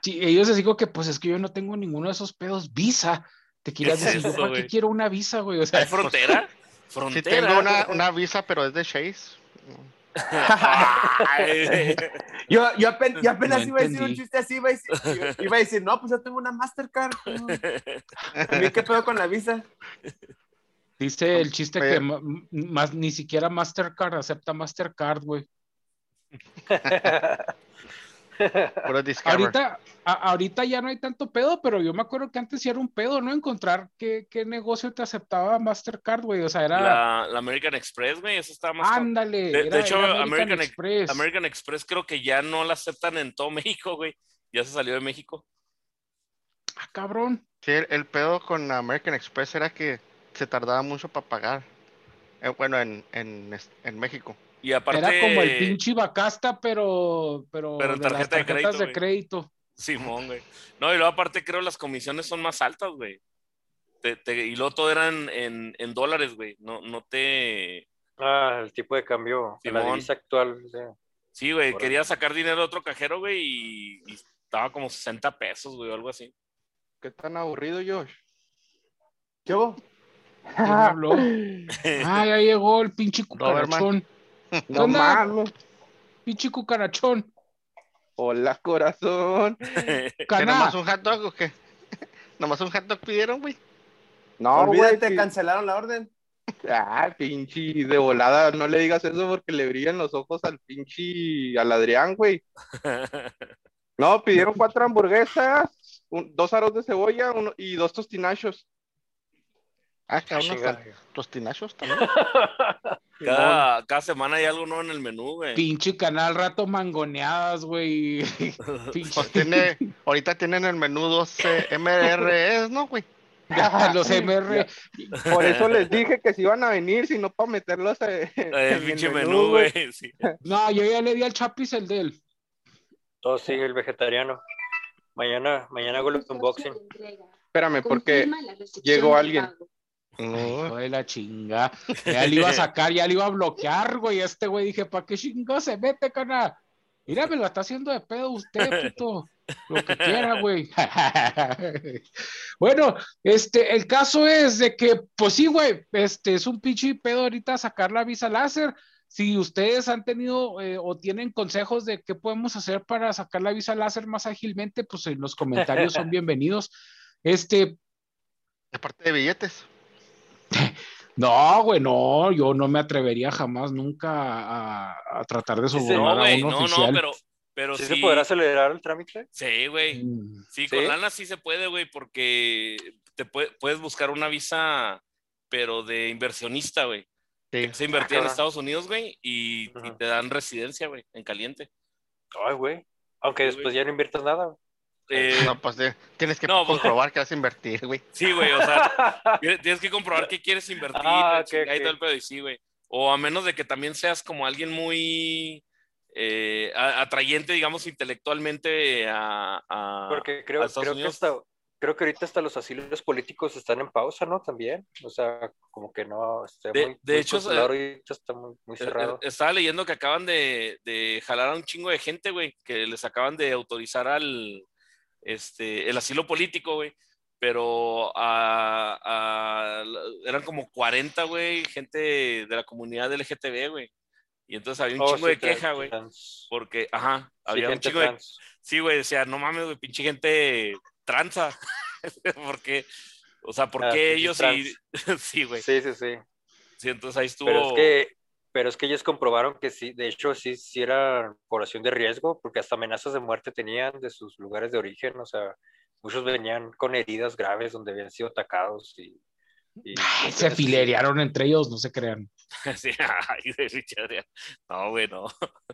sí. ellos les digo que pues es que yo no tengo ninguno de esos pedos visa. Te quieras decir, ¿para qué quiero una visa, güey? O sea, ¿Hay frontera? ¿Frontera? Sí tengo una, una visa, pero es de Chase yo, yo, apenas, iba a decir un chiste así, iba a decir, iba a decir, no, pues yo tengo una Mastercard. ¿Qué pedo con la visa? Dice el chiste que más, ni siquiera Mastercard acepta Mastercard, güey. Ahorita, ahorita ya no hay tanto pedo, pero yo me acuerdo que antes sí era un pedo, ¿no? Encontrar qué, qué negocio te aceptaba Mastercard, güey. O sea, era. La, American Express, güey, eso estaba más. Ándale. De, hecho, American, Express. American Express creo que ya no la aceptan en todo México, güey. Ya se salió de México. Ah, cabrón. Sí, el pedo con American Express era que se tardaba mucho para pagar. Eh, bueno, en, en, en, México. Y aparte, Era como el pinche Bacasta, pero, pero, pero en tarjeta de crédito. De crédito. Simón, güey. No, y luego aparte creo las comisiones son más altas, güey. y luego todo eran en, en dólares, güey. No, no te. Ah, el tipo de cambio. La divisa actual. Sí, güey. Quería sacar dinero de otro cajero, güey, y, y, estaba como 60 pesos, güey, o algo así. ¿Qué tan aburrido, Josh? ¿Qué hubo? ah, ya llegó el pinche cucarachón. No, mames. Pinche cucarachón. Hola, corazón. ¿Que nomás un hot dog o qué? ¿Nomás un hot dog pidieron, güey? No, güey, te cancelaron la orden. Ah, pinche de volada, no le digas eso porque le brillan los ojos al pinche al Adrián, güey. No, pidieron cuatro hamburguesas, dos aros de cebolla uno, y dos tostinachos. Ah, cada uno tostinachos también. Cada, cada, semana hay algo nuevo en el menú, güey. Pinche canal rato mangoneadas, güey. Pues tiene, ahorita tienen el menú dos MREs, ¿no, güey? los MR. Por eso les dije que si iban a venir, si no para meterlos en el pinche menú, güey. No, yo ya le di al Chapis el de él. Todo sigue el vegetariano. Mañana, mañana hago el unboxing. Espérame, porque llegó alguien. Hijo de la chinga. Ya le iba a sacar, ya le iba a bloquear, güey. Este güey dije, ¿para qué chingo se mete, cana? Mira, me lo está haciendo de pedo usted, puto. Lo que quiera, güey. bueno, este, el caso es de que, pues sí, güey, este es un pinche pedo ahorita sacar la visa láser. Si ustedes han tenido eh, o tienen consejos de qué podemos hacer para sacar la visa láser más ágilmente, pues en los comentarios son bienvenidos. Este. Aparte de billetes. No, güey, no, yo no me atrevería jamás nunca a, tratar de sobornar no, a un no, oficial. No, pero, pero ¿Sí, se podrá acelerar el trámite? Sí, güey. Mm. Sí, con lana sí se puede, güey, porque te puedes buscar una visa, pero de inversionista, güey. Sí. Se invertía en Estados Unidos, güey, y, te dan residencia, güey, en caliente. Ay, güey. Aunque después ya no inviertas nada. Eh, no, pues tienes que pues, comprobar que vas a invertir, güey. Sí, güey, o sea, tienes que comprobar que quieres invertir. Ah, y sí, güey. O a menos de que también seas como alguien muy eh, atrayente, digamos, intelectualmente a, Porque creo, creo que hasta, creo que ahorita hasta los asilos políticos están en pausa, ¿no? También. O sea, como que no. de, de hecho, ahorita está muy, muy, eh, cerrado. Estaba leyendo que acaban de, de jalar a un chingo de gente, güey, que les acaban de autorizar al este, el asilo político, güey. Pero eran como 40, güey, gente de la comunidad LGTB, güey. Y entonces había un oh, chingo de queja, güey. Porque, ajá, había un chingo de. Sí, güey, decía, no mames, güey, pinche gente tranza. porque, o sea, ¿por ah, qué ellos sí? sí, güey. Sí, sí, sí. Sí, entonces ahí estuvo. Pero es que pero es que ellos comprobaron que sí, de hecho sí, sí era población de riesgo, porque hasta amenazas de muerte tenían de sus lugares de origen, o sea, muchos venían con heridas graves donde habían sido atacados y se filerearon entre ellos, no se crean. no, güey, no.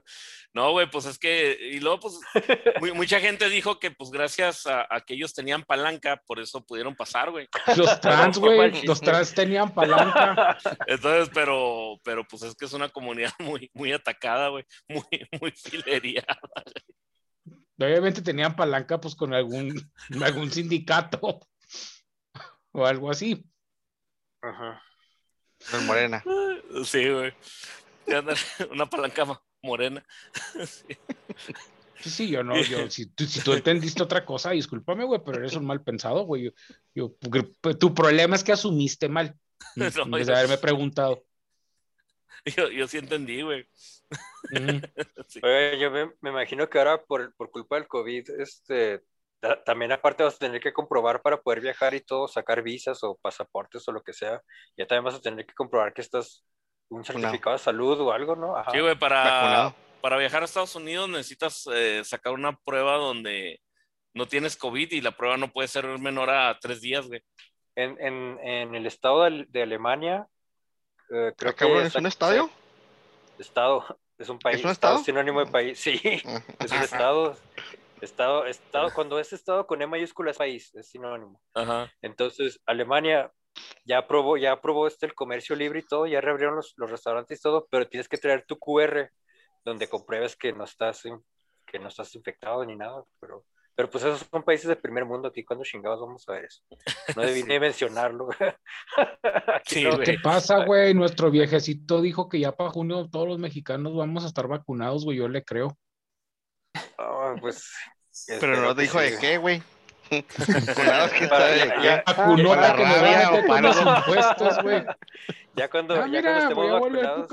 No, güey, pues es que, y luego, pues, mucha gente dijo que, pues, gracias a, que ellos tenían palanca, por eso pudieron pasar, güey. Los trans, güey, los trans tenían palanca. Entonces, pero, pero, pues, es que es una comunidad muy, muy atacada, güey, muy, muy filereada. Obviamente tenían palanca, pues, con algún, algún sindicato o algo así. Ajá. morena. Sí, güey. Una palanca morena. Sí. Sí, yo no, yo, si, tú entendiste otra cosa, discúlpame, güey, pero eres un mal pensado, güey. Yo, tu problema es que asumiste mal. en vez de haberme preguntado. Yo, yo sí entendí, güey. yo me, me, imagino que ahora por, por culpa del COVID, este, también aparte vas a tener que comprobar para poder viajar y todo, sacar visas o pasaportes o lo que sea. Ya también vas a tener que comprobar que estás un certificado de salud o algo, ¿no? Sí, güey, para, para viajar a Estados Unidos necesitas eh, sacar una prueba donde no tienes COVID y la prueba no puede ser menor a tres días, güey. En, en, en el estado de, Alemania, eh, creo ah, que... ¿Es un estadio? Estado, es un país. ¿Es un estado? sinónimo de país, sí. es un estado. Estado, estado, cuando es estado con E mayúscula es país, es sinónimo. Ajá. Entonces, Alemania ya aprobó, ya aprobó este el comercio libre y todo, ya reabrieron los, los restaurantes y todo, pero tienes que traer tu QR donde compruebes que no estás, que no estás infectado ni nada, pero pero pues esos son países de primer mundo aquí, cuando chingados vamos a ver eso? No debí mencionarlo. ¿Qué pasa, güey? Nuestro viejecito dijo que ya para junio todos los mexicanos vamos a estar vacunados, güey, yo le creo. Pues. Pero no dijo de qué, güey. vacunados que ya, vacunó para que me vayan a los impuestos, güey. Ya cuando, ah, ya cuando estemos voy a vacunados.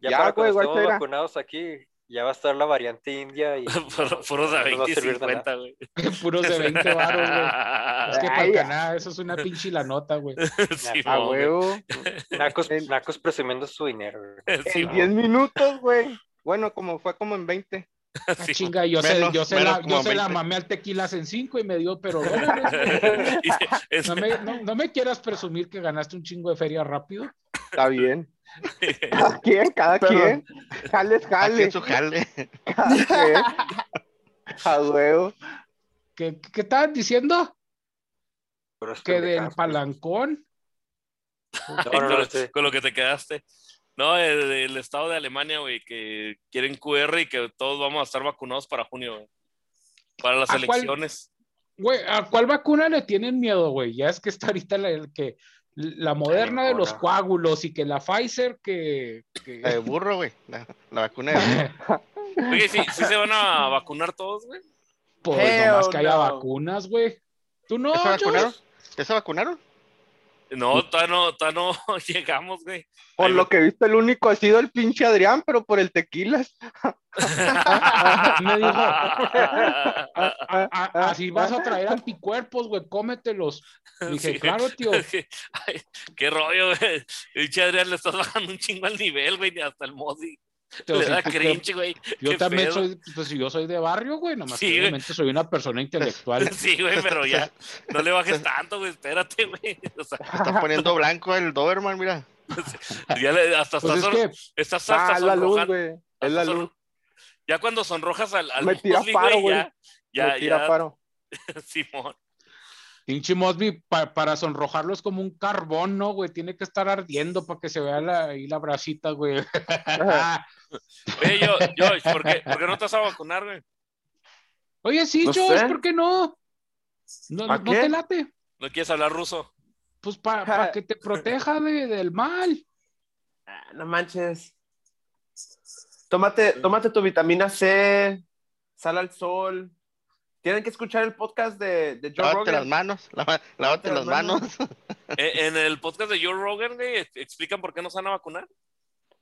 Ya, ya, para cuando estemos vacunados aquí, ya va a estar la variante india y puros de 20 y 50, güey. puros de 20 baros, güey. Es que para Canadá eso es una pinche la nota, güey. Sí, a huevo. Nacos, nacos presumiendo su dinero, güey. en 10 minutos, güey. Bueno, como fue como en 20. Ah, chinga, yo sé, yo sé, la, yo sé la mamé al tequila en 5 y me dio, pero no, me, no, no me quieras presumir que ganaste un chingo de feria rápido. Está bien. Cada quien, cada quien. Jales, jale. su jale. A huevo. ¿Qué, ¿Qué estaban diciendo? que del palancón. con, lo que te quedaste. No, el, estado de Alemania, güey, que quieren QR y que todos vamos a estar vacunados para junio, Para las elecciones. güey, ¿a cuál vacuna le tienen miedo, güey? Ya es que está ahorita el que la moderna de los coágulos y que la Pfizer que... La de burro, güey. La, vacuna de Oye, ¿sí, se van a vacunar todos, güey? Pues nomás que haya vacunas, güey. ¿Tú no, ¿Ya se vacunaron? ¿Ya se vacunaron? No, todavía no, todavía no llegamos, güey. Por lo que he visto, el único ha sido el pinche Adrián, pero por el tequila. Me dijo, así vas a traer anticuerpos, güey, cómetelos. Dije, claro, tío. qué rollo, güey. Pinche Adrián, le estás bajando un chingo al nivel, güey, hasta el Modi. Le da cringe, güey. Yo también soy, pues yo soy de barrio, güey, nomás sí, obviamente soy una persona intelectual. Sí, güey, pero ya no le bajes tanto, güey, espérate, güey. O sea, está poniendo blanco el Doberman, mira. ya le, hasta pues es que... estás hasta ah, la luz, güey. Es la luz. Ya cuando sonrojas al, al Me tira paro, güey. Ya, ya, Me tira paro. Simón. Pinche Mosby, para sonrojarlo es como un carbón, ¿no, güey? Tiene que estar ardiendo para que se vea la, ahí la bracita, güey. Oye, yo, Josh, ¿por qué, ¿por qué no te vas a vacunar, güey? Oye, sí, no Josh, ¿por qué no? No, no te late. ¿No quieres hablar ruso? Pues para que te proteja de, del mal. Ah, no manches. Tómate, tómate tu vitamina C, sal al sol, tienen que escuchar el podcast de, de Joe lávate las manos, lávate, las, manos. Eh, en el podcast de Joe Rogan, ¿explican por qué no se van a vacunar?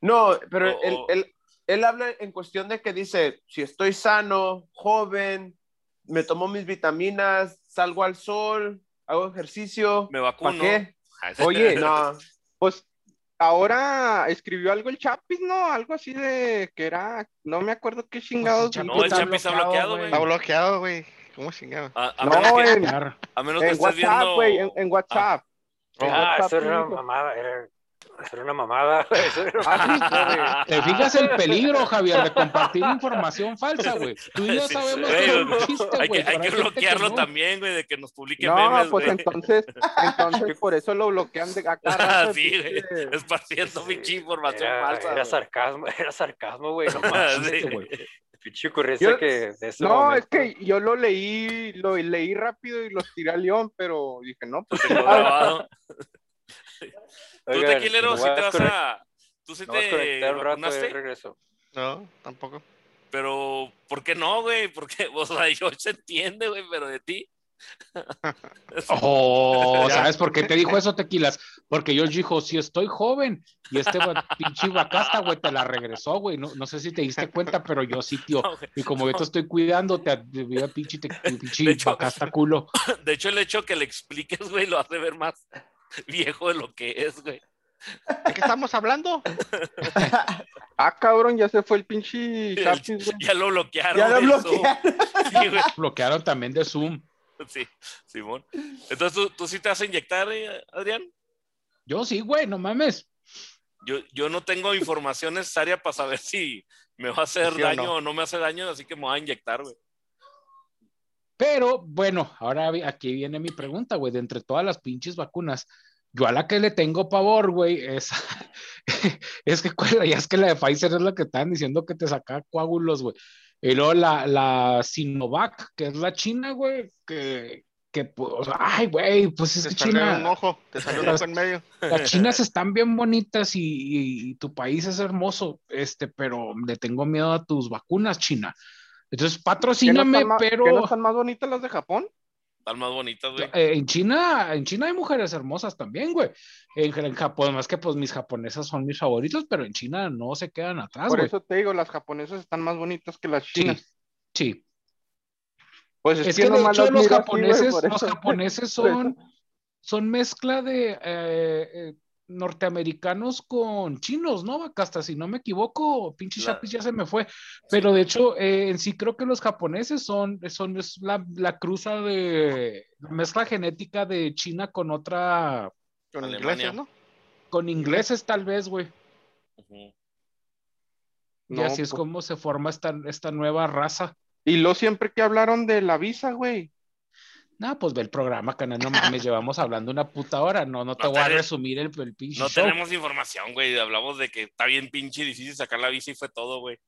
No, pero él, él, habla en cuestión de que dice, si estoy sano, joven, me tomo mis vitaminas, salgo al sol, hago ejercicio. Me vacuno. ¿Para qué? Oye, no, pues ahora escribió algo el Chapis, ¿no? Algo así de que era, no me acuerdo qué chingados. no, el Chapis está bloqueado, güey. Está bloqueado, güey. ¿Cómo chingado? A, no, en, a menos que en WhatsApp, viendo... güey, en, en, WhatsApp. Ah, en WhatsApp eso era una mamada, era, era una mamada. ¿Te fijas el peligro, Javier, de compartir información falsa, güey? Tú y yo sabemos que es un chiste, Hay que, hay que bloquearlo que no. también, güey, de que nos publiquen no, memes, pues entonces, entonces por eso lo bloquean de acá. Ah, sí, güey, esparciendo pinche información era, falsa. Era sarcasmo, era sarcasmo, güey, no más. sí, güey. Pinche ocurrencia que de ese No, momento... es que yo lo leí, lo leí rápido y lo tiré al león, pero dije, no, pues... Tú, tequilero, si te vas a. ¿Tú sí te vacunaste? regreso. No, tampoco. Pero, ¿por qué no, güey? Porque, o sea, yo se entiende, güey, pero de ti. oh, ¿sabes por qué te dijo eso, Tequilas? Porque yo dijo, si estoy joven, y este pinche vacasta, güey, te la regresó, güey. No, no sé si te diste cuenta, pero yo sí, tío. y como yo te estoy cuidando, te a pinche, te, pinche vacasta culo. De hecho, el hecho que le expliques, güey, lo hace ver más viejo de lo que es, güey. ¿De qué estamos hablando? ah, cabrón, ya se fue el pinche Ya lo bloquearon. Ya lo bloquearon. bloquearon también de Zoom. Sí, Simón. Entonces, ¿tú, ¿tú, sí te vas a inyectar, eh, Adrián? Yo sí, güey, no mames. Yo, yo no tengo información necesaria para saber si me va a hacer daño o no? me hace daño, así que me voy a inyectar, güey. Pero bueno, ahora aquí viene mi pregunta, güey. De entre todas las pinches vacunas, yo a la que le tengo pavor, güey, es, es que ya es que la de Pfizer es la que están diciendo que te saca coágulos, güey. Y luego la, la Sinovac, que es la China, güey, que, que pues, ay, güey, pues es que China. Un ojo, te salió un ojo en medio. Las chinas están bien bonitas y, y, tu país es hermoso, este, pero le tengo miedo a tus vacunas, China. Entonces, patrocíname, pero. ¿Que no están más bonitas las de Japón? Están más bonitas, güey. Eh, en China, en China hay mujeres hermosas también, güey. En, Japón, más que pues mis japonesas son mis favoritos, pero en China no se quedan atrás, Por eso te digo, las japonesas están más bonitas que las chinas. Sí. Pues es, que, de hecho los japoneses, los japoneses son, son mezcla de eh, eh, norteamericanos con chinos, ¿no? Hasta si no me equivoco, pinche Chapis ya se me fue. Pero de hecho, eh, en sí creo que los japoneses son, son es la, la cruza de mezcla genética de China con otra. Con ingleses, ¿no? Con ingleses, tal vez, güey. Y así es pues como se forma esta, esta nueva raza. Y lo siempre que hablaron de la visa, güey. No, pues ve el programa, canal, no mames, llevamos hablando una puta hora, no, no te voy a resumir el, el pinche No tenemos información, güey, hablamos de que está bien pinche difícil sacar la visa y fue todo, güey.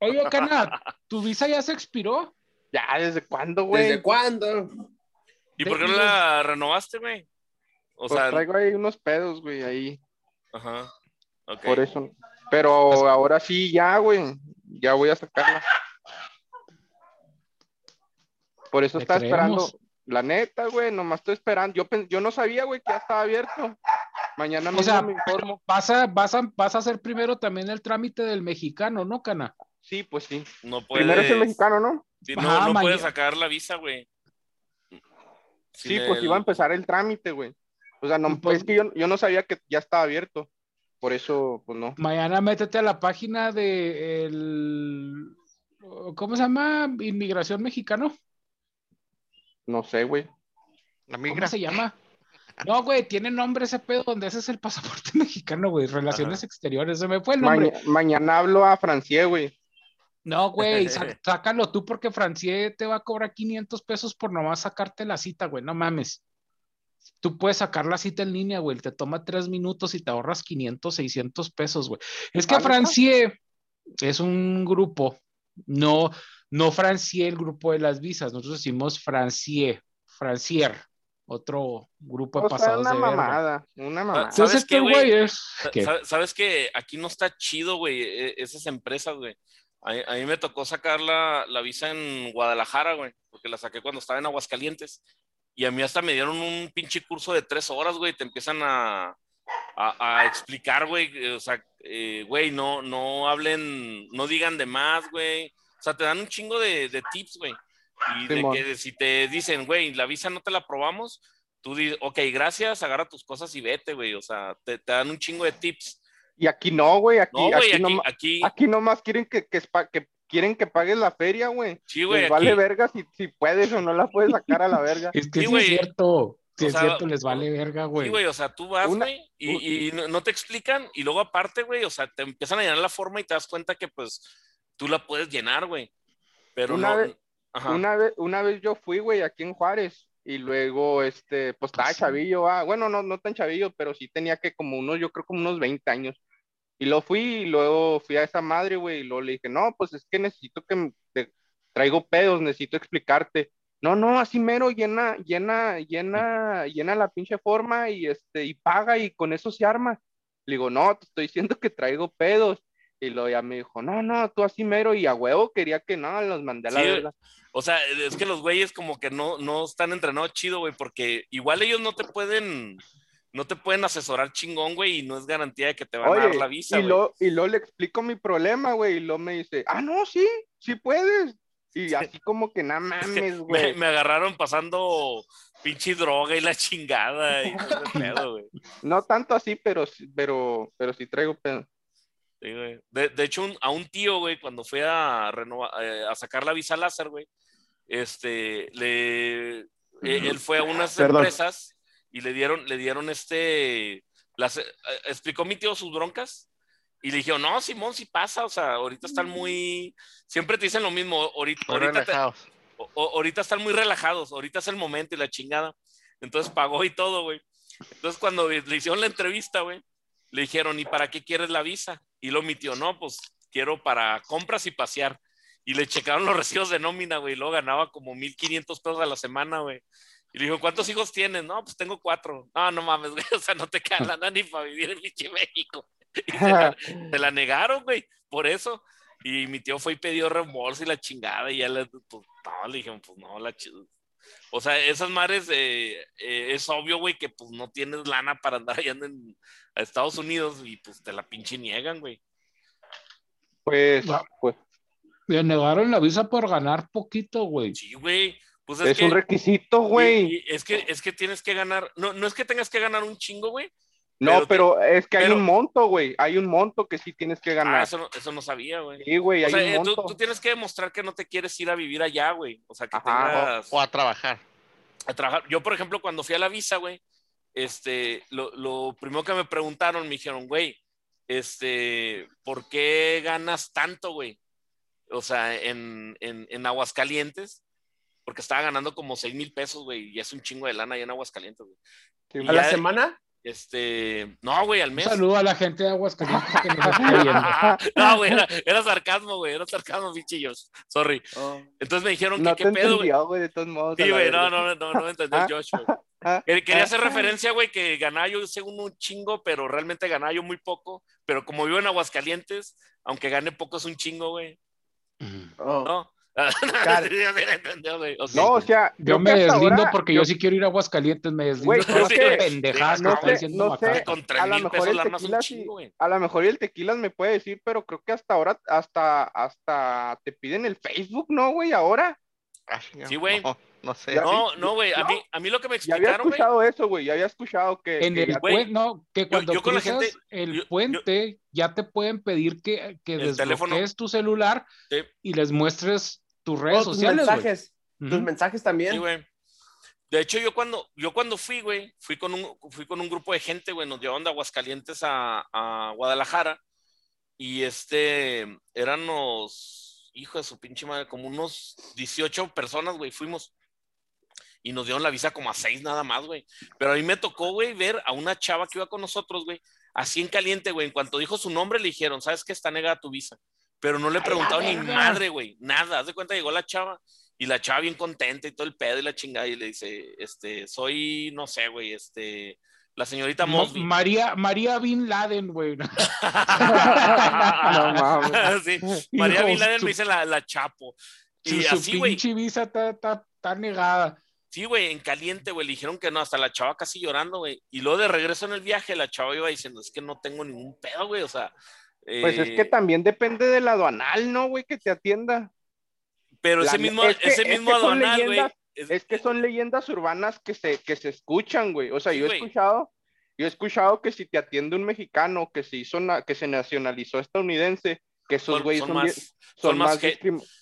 Oye, Cana, ¿tu visa ya se expiró? Ya, ¿desde cuándo, güey? ¿Desde cuándo? ¿Y por qué no la renovaste, güey? O pues sea, traigo ahí unos pedos, güey, ahí. Ajá. Okay. Por eso. Pero ahora sí, ya, güey. Ya voy a sacarla. Por eso está esperando. La neta, güey, nomás estoy esperando. Yo, yo no sabía, güey, que ya estaba abierto. Mañana mismo me informo. Vas a, vas, a, vas a hacer primero también el trámite del mexicano, ¿no, Cana? Sí, pues sí. No puedes... Primero es el mexicano, ¿no? Sí, no, no puedes sacar la visa, güey. Sí, pues iba a empezar el trámite, güey. O sea, no, pues, es que yo, yo no sabía que ya estaba abierto. Por eso, pues no. Mañana métete a la página de el... ¿Cómo se llama? Inmigración mexicano. No sé, güey. La migra. ¿Cómo se llama? No, güey, tiene nombre ese pedo donde ese es el pasaporte mexicano, güey. Relaciones exteriores. Se me fue el nombre. mañana hablo a Francié, güey. No, güey, sácalo tú porque Francié te va a cobrar 500 pesos por nomás sacarte la cita, güey. No mames. Tú puedes sacar la cita en línea, güey. Te toma tres minutos y te ahorras 500, 600 pesos, güey. Es que Francié es un grupo. No, no Francier, el grupo de las visas, nosotros decimos Francier, Francier, otro grupo de pasados una de mamada, una mamada. ¿Sabes qué, güey? ¿Sabes que Aquí no está chido, güey, e, esas empresas, güey. A, mí me tocó sacar la, visa en Guadalajara, güey, porque la saqué cuando estaba en Aguascalientes. Y a mí hasta me dieron un pinche curso de tres horas, güey. Te empiezan a, a, explicar, güey. O sea, eh, güey, no, no hablen, no digan de más, güey. O sea, te dan un chingo de, tips, güey. Y de que si te dicen, güey, la visa no te la probamos, tú dices, ok, gracias, agarra tus cosas y vete, güey. O sea, te, dan un chingo de tips. Y aquí no, güey. Aquí, no, aquí, aquí, aquí, aquí, nomás quieren que, que, que quieren que pagues la feria, güey. Sí, güey. vale verga si, si, puedes o no la puedes sacar a la verga. es que sí, es cierto. Sí, es cierto, les vale verga, güey. Sí, güey, o sea, tú vas, güey, y, y no, no, te explican, y luego aparte, güey, o sea, te empiezan a llenar la forma y te das cuenta que, pues, tú la puedes llenar, güey. Pero una no. Vez, una, vez, una vez yo fui, güey, aquí en Juárez. Y luego, este, pues estaba chavillo, ah, bueno, no, no tan chavillo, pero sí tenía que como unos, yo creo como unos 20 años. Y lo fui y luego fui a esa madre, güey, y luego le dije, no, pues es que necesito que te traigo pedos, necesito explicarte. No, no, así mero, llena, llena, llena, llena la pinche forma y este, y paga y con eso se arma. Le digo, no, te estoy diciendo que traigo pedos. Y luego ya me dijo, no, no, tú así mero y a huevo quería que no, los mandé a la. O sea, es que los güeyes como que no, no están entrenados chido, güey, porque igual ellos no te pueden, no te pueden asesorar chingón, güey, y no es garantía de que te van a dar la visa. Y luego y lo le explico mi problema, güey, y luego me dice, ah, no, sí, sí puedes. Y así como que nada mames, güey. Me, agarraron pasando pinche droga y la chingada y güey. No tanto así, pero, pero, pero sí traigo pedo. Sí, güey. De, hecho, a un tío, güey, cuando fue a, renovar, eh, a sacar la visa láser, güey, este, le, e, él fue a unas empresas y le dieron, le dieron este, las, eh, explicó mi tío sus broncas y le dijeron, no, Simón, sí pasa, o sea, ahorita están muy, siempre te dicen lo mismo, ahorita, ahorita, están muy relajados, ahorita es el momento y la chingada. Entonces pagó y todo, güey. Entonces cuando le hicieron la entrevista, güey, le dijeron, ¿y para qué quieres la visa? Y lo omitió, no, pues quiero para compras y pasear. Y le checaron los recibos de nómina, güey, y luego ganaba como 1.500 pesos a la semana, güey. Y le dijo, ¿cuántos hijos tienes? No, pues tengo cuatro. No, no mames, güey, o sea, no te queda nada ni para vivir en México. Y se la, negaron, güey, por eso. Y mi tío fue y pidió reembolso y la chingada. Y ya le, pues, no, le dijeron, pues no, la O sea, esas madres, eh, eh, es obvio, güey, que pues no tienes lana para andar allá en Estados Unidos y pues te la pinche niegan, güey. Pues, pues. Le negaron la visa por ganar poquito, güey. Sí, güey. Pues es, un requisito, güey. Es que, es que tienes que ganar, no, no es que tengas que ganar un chingo, güey, no, pero, es que hay un monto, güey. Hay un monto que sí tienes que ganar. Ah, eso, no, eso no sabía, güey. Sí, güey, hay un eh, monto. Tú, tienes que demostrar que no te quieres ir a vivir allá, güey. O sea, que tengas... O, a trabajar. A trabajar. Yo, por ejemplo, cuando fui a la visa, güey, este, lo, lo primero que me preguntaron, me dijeron, güey, este, ¿por qué ganas tanto, güey? O sea, en, en, en Aguascalientes, porque estaba ganando como 6 mil pesos, güey, y es un chingo de lana allá en Aguascalientes, güey. ¿A la semana? Este, no, güey, al mes. Un saludo a la gente de Aguascalientes que nos está No, güey, era, sarcasmo, güey, era sarcasmo, bichillos. Sorry. Oh. Entonces me dijeron que qué pedo, güey. de todos modos. Sí, güey, no, no, no, no entendió el Josh, güey. Quería hacer referencia, güey, que ganaba yo según un chingo, pero realmente ganaba yo muy poco. Pero como vivo en Aguascalientes, aunque gane poco es un chingo, güey. Oh. ¿No? no, o sea, yo me deslindo porque yo... sí quiero ir a Aguascalientes, me deslindo no sé, pendejadas no sé, no sé, a lo mejor el tequila a lo mejor el tequila me puede decir, pero creo que hasta ahora hasta hasta te piden el Facebook, ¿no, güey? Ahora. Sí, güey. No sé. No, no, güey. A mí, a mí lo que me explicaron. Ya había escuchado eso, güey. Ya había escuchado que. En el puente, no, que cuando yo, con la gente, el puente, ya te pueden pedir que, que desbloquees tu celular y les muestres tus redes sociales. Tus mensajes. Tus mensajes también. Sí, güey. De hecho, yo cuando, yo cuando fui, güey, fui con un, fui con un grupo de gente, güey, nos llevaron de Aguascalientes a, a Guadalajara y este, eran los, hijo de su pinche madre, como unos 18 personas, güey, fuimos y nos dieron la visa como a seis nada más, güey. Pero a mí me tocó, güey, ver a una chava que iba con nosotros, güey, así en caliente, güey. En cuanto dijo su nombre, le dijeron, ¿sabes qué? Está negada tu visa pero no le he preguntado ni madre, güey, nada. Haz de cuenta, llegó la chava y la chava bien contenta y todo el pedo y la chingada y le dice, este, soy, no sé, güey, este, la señorita Mosby. María, María Bin Laden, güey. no mames. sí, María Bin Laden me dice la, la Chapo. Y su, así, güey. Su visa está, está, negada. Sí, güey, en caliente, güey, le dijeron que no, hasta la chava casi llorando, güey. Y luego de regreso en el viaje, la chava iba diciendo, es que no tengo ningún pedo, güey, o sea, pues es que eh, también depende del aduanal, ¿no, güey? Que te atienda. Pero ese mismo, ese mismo aduanal, güey. Es... que son leyendas urbanas que se, que se escuchan, güey. O sea, yo he escuchado, yo he escuchado que si te atiende un mexicano que se hizo, que se nacionalizó estadounidense, que esos güeyes son, más, son, más,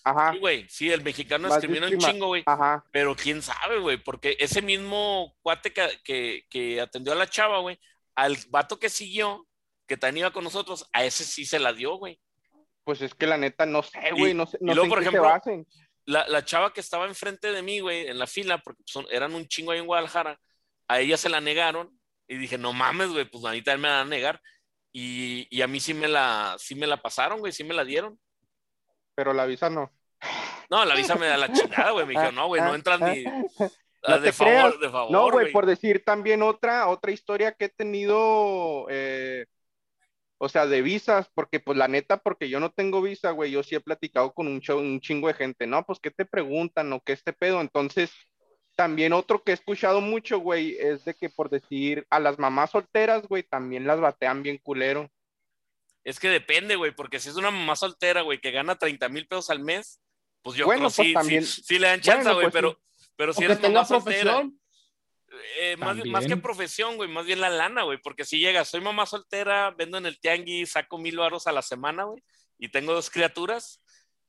Ajá. Sí, güey, sí, el mexicano discrimina un chingo, güey. Ajá. Pero quién sabe, güey, porque ese mismo cuate que, que, que atendió a la chava, güey, al vato que siguió, que también iba con nosotros, a ese sí se la dio, güey. Pues es que la neta, no sé, güey, no sé, no y luego, por ejemplo, La, la, chava que estaba enfrente de mí, güey, en la fila, porque son, eran un chingo ahí en Guadalajara, a ella se la negaron y dije, no mames, güey, pues a mí también me van a negar. Y, y, a mí sí me la, sí me la pasaron, güey, sí me la dieron. Pero la visa no. No, la visa me da la chingada, güey. Me dijo, no, güey, no entras ni. No de, favor, de favor, No, güey, por decir también otra, otra historia que he tenido eh, O sea, de visas, porque pues la neta, porque yo no tengo visa, güey, yo sí he platicado con un, un chingo de gente, ¿no? Pues, ¿qué te preguntan o qué este pedo? Entonces, también otro que he escuchado mucho, güey, es de que por decir a las mamás solteras, güey, también las batean bien culero. Es que depende, güey, porque si es una mamá soltera, güey, que gana 30 mil pesos al mes, pues yo creo que pues sí, sí, le dan chance, güey, pues pero, pero si eres mamá soltera. Eh, más, más, que profesión, güey, más bien la lana, güey, porque si llega, soy mamá soltera, vendo en el tianguis, saco mil baros a la semana, güey, y tengo dos criaturas,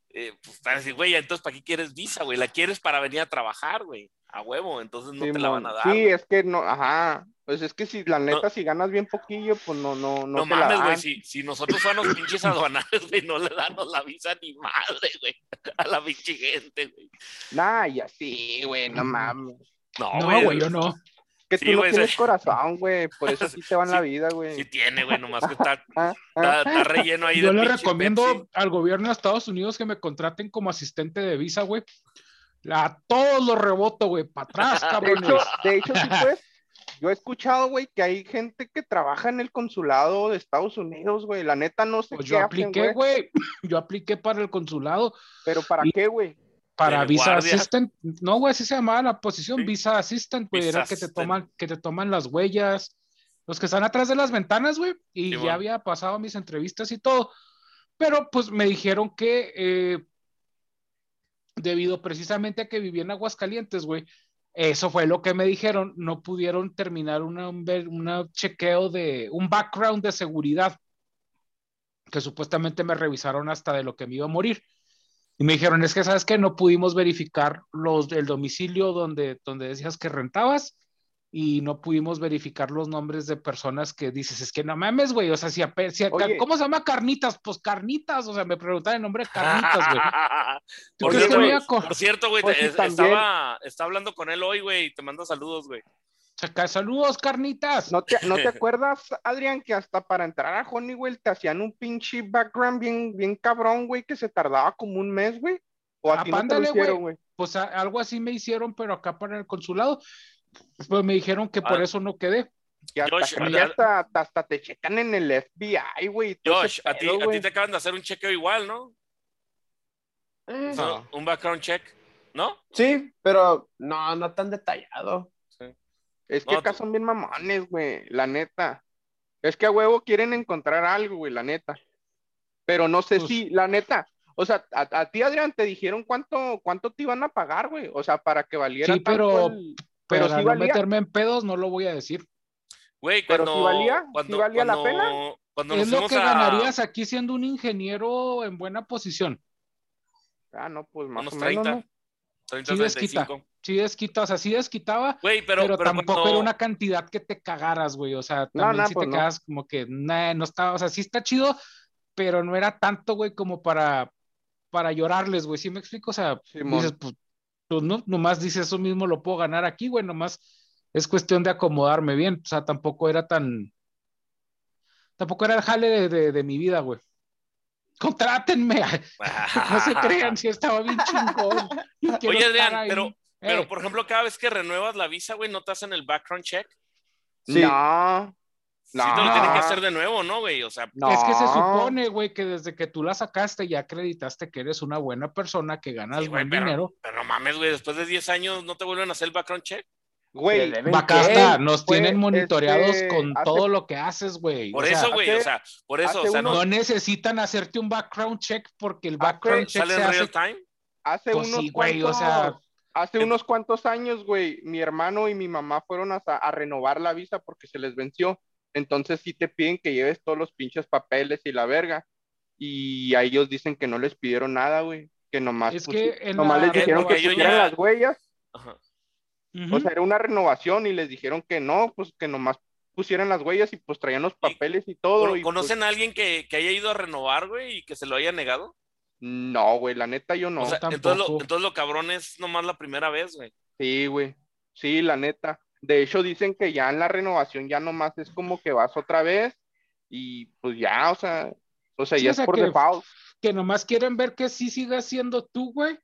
eh, pues para decir, güey, entonces, ¿para qué quieres visa, güey? La quieres para venir a trabajar, güey, a huevo, entonces no te la van a dar. Sí, es que no, ajá, pues es que si la neta, si ganas bien poquillo, pues no, no, no. No mames, güey, si, si, nosotros fuéramos pinches aduanales, güey, no le damos la visa ni madre, güey, a la pinche gente, güey. Nah, y así, güey, no mames. No, güey, yo no. Que tú no tienes corazón, güey, por eso sí te va en la vida, güey. Sí tiene, güey, nomás que está, ah, ah. está, relleno ahí. Yo le recomiendo al gobierno de Estados Unidos que me contraten como asistente de visa, güey. A todos los reboto, güey, para atrás, cabrón. De hecho, de hecho sí, pues, yo he escuchado, güey, que hay gente que trabaja en el consulado de Estados Unidos, güey. La neta no sé pues yo apliqué, güey. Yo apliqué para el consulado. ¿Pero para qué, güey? Para Visa Assistant. No, güey, así se llamaba la posición. Visa Assistant, güey. Era que te, toman, que te toman las huellas. Los que están atrás de las ventanas, güey. Y ya había pasado mis entrevistas y todo. Pero pues me dijeron que eh, debido precisamente a que vivía en Aguascalientes, güey, eso fue lo que me dijeron, no pudieron terminar una, un chequeo de un background de seguridad, que supuestamente me revisaron hasta de lo que me iba a morir. Y me dijeron, es que sabes que no pudimos verificar los, el domicilio donde, donde decías que rentabas y no pudimos verificar los nombres de personas que dices, es que no mames, güey, o sea, si, si ¿cómo se llama Carnitas? Pues Carnitas, o sea, me preguntaban el nombre de Carnitas, güey. por, cierto, güey, pues estaba, hablando con él hoy, güey, y te mando saludos, güey. Saludos, carnitas. ¿No te, ¿No te acuerdas, Adrián, que hasta para entrar a Honeywell te hacían un pinche background bien, bien cabrón, güey, que se tardaba como un mes, güey? O a ti no te lo hicieron, güey. Pues algo así me hicieron, pero acá para el consulado. Pues me dijeron que por ah. eso no quedé. Y hasta, hasta, te checan en el FBI, güey. Josh, a ti, a ti te acaban de hacer un chequeo igual, ¿no? Eh, un background check, ¿no? Sí, pero no, no tan detallado. Es que acá son bien mamones, güey, la neta. Es que a huevo quieren encontrar algo, güey, la neta. Pero no sé pues si, la neta, o sea, a, ti, Adrián, te dijeron cuánto, cuánto te iban a pagar, güey. O sea, para que valiera. Sí, pero, pero si no meterme en pedos, no lo voy a decir. Güey, cuando, pero si valía, cuando, valía la pena. Cuando es lo que ganarías aquí siendo un ingeniero en buena posición. Ah, no, pues más o menos. 30, 30, sí desquita, sí desquita, o sea, sí desquitaba, pero, tampoco era una cantidad que te cagaras, güey, o sea, también si te pues como que, nah, no estaba, o sea, sí está chido, pero no era tanto, güey, como para, para llorarles, güey, ¿sí me explico? O sea, dices, pues, pues, no, nomás dices eso mismo lo puedo ganar aquí, güey, nomás es cuestión de acomodarme bien, o sea, tampoco era tan, tampoco era el jale de, mi vida, güey. Contrátenme, no se crean si estaba bien chingón. Oye, Adrián, pero, pero eh. por ejemplo, cada vez que renuevas la visa, güey, ¿no te hacen el background check? Sí. No. No. Sí te lo tienen que hacer de nuevo, ¿no, güey? O sea, es que se supone, güey, que desde que tú la sacaste ya acreditaste que eres una buena persona, que ganas buen dinero. Pero no mames, güey, después de 10 años no te vuelven a hacer el background check. Güey, está, nos tienen monitoreados este, con todo lo que haces, güey. Por eso, güey, o sea, por eso, o sea, no... necesitan hacerte un background check porque el background check ¿Sale se en hace... real time? Hace pues unos güey, o sea, Hace unos cuantos años, güey, mi hermano y mi mamá fueron a renovar la visa porque se les venció entonces sí te piden que lleves todos los pinches papeles y la verga. Y a ellos dicen que no les pidieron nada, güey. Que nomás, es que nomás les dijeron que pusieran las huellas. O sea, era una renovación y les dijeron que no, pues que nomás pusieran las huellas y pues traían los papeles y, todo. Pues ¿Conocen a alguien que, haya ido a renovar, güey, y que se lo haya negado? No, güey, la neta yo no. entonces, lo, entonces lo cabrón es nomás la primera vez, güey. Sí, güey. Sí, la neta. De hecho, dicen que ya en la renovación ya nomás es como que vas otra vez y pues ya, o sea, o sea, ya es por que, default. Que nomás quieren ver que sí sigas siendo tú, güey.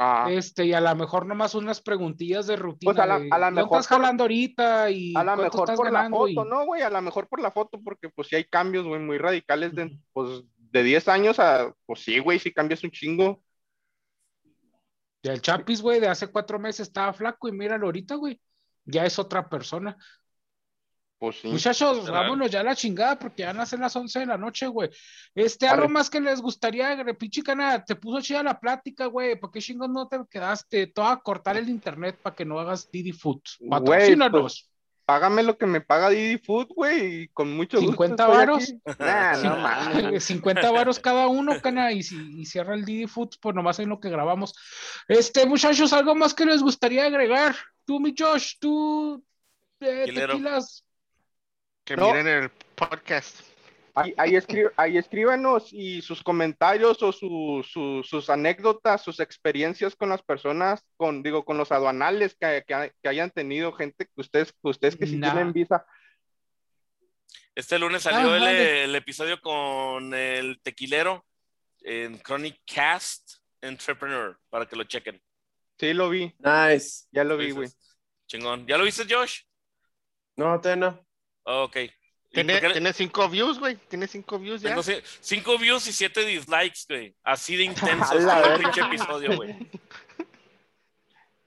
Ah. Este, y a lo mejor nomás unas preguntillas de rutina. Pues a la, mejor. estás jalando ahorita y. A lo mejor por la foto, ¿no, güey? A lo mejor por la foto, porque pues sí hay cambios, güey, muy radicales de, pues, de 10 años a. Pues sí, güey, sí cambias un chingo. El Chapis, güey, de hace cuatro meses estaba flaco y míralo ahorita, güey. Ya es otra persona. Pues Muchachos, vámonos ya a la chingada porque ya nacen las 11 de la noche, güey. Este, algo más que les gustaría, pinche cana, te puso chida la plática, güey. ¿Por qué chingos no te quedaste? Te a cortar el internet para que no hagas Didi Food. Patrocínanos. Pues, págame lo que me paga Didi Food, güey, y con mucho 50 varos. no mames. 50 varos cada uno, cana, y si cierra el Didi Food, pues nomás en lo que grabamos. Este, muchachos, algo más que les gustaría agregar. Tú, mi Josh, tú, eh, tequilas que miren el podcast. Ahí, ahí, escríbanos y sus comentarios o sus anécdotas, sus experiencias con las personas, con, digo, con los aduanales que, hayan tenido gente que ustedes, ustedes que si tienen visa. Este lunes salió el, episodio con el tequilero en Chronic Cast Entrepreneur, para que lo chequen. Sí, lo vi. Nice. Ya lo vi, güey. Chingón. ¿Ya lo viste, Josh? No, todavía no. Ok. Tiene, cinco views, güey. Tiene cinco views ya. cinco views y siete dislikes, güey. Así de intenso el pinche episodio, güey.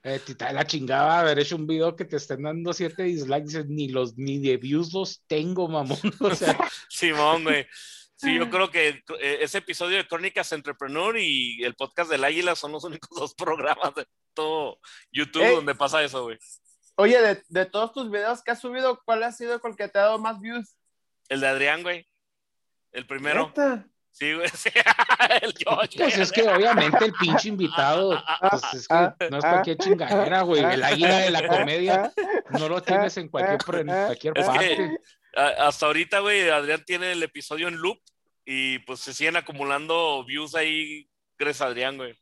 Eh, la chingada haber hecho un video que te estén dando siete dislikes, ni los ni de views los tengo, mamón. O sea. Simón, güey. Sí, yo creo que eh, ese episodio de Crónicas Entrepreneur y el podcast del Águila son los únicos dos programas de todo YouTube donde pasa eso, güey. Oye, de, de, todos tus videos que has subido, ¿cuál ha sido el que te ha dado más views? El de Adrián, güey. El primero. Sí, güey. el George, pues es que obviamente el pinche invitado, pues es que no es cualquier chingadera, güey. El águila de la comedia no lo tienes en cualquier, en cualquier parte. hasta ahorita, güey, Adrián tiene el episodio en loop y pues se siguen acumulando views ahí gracias a Adrián, güey.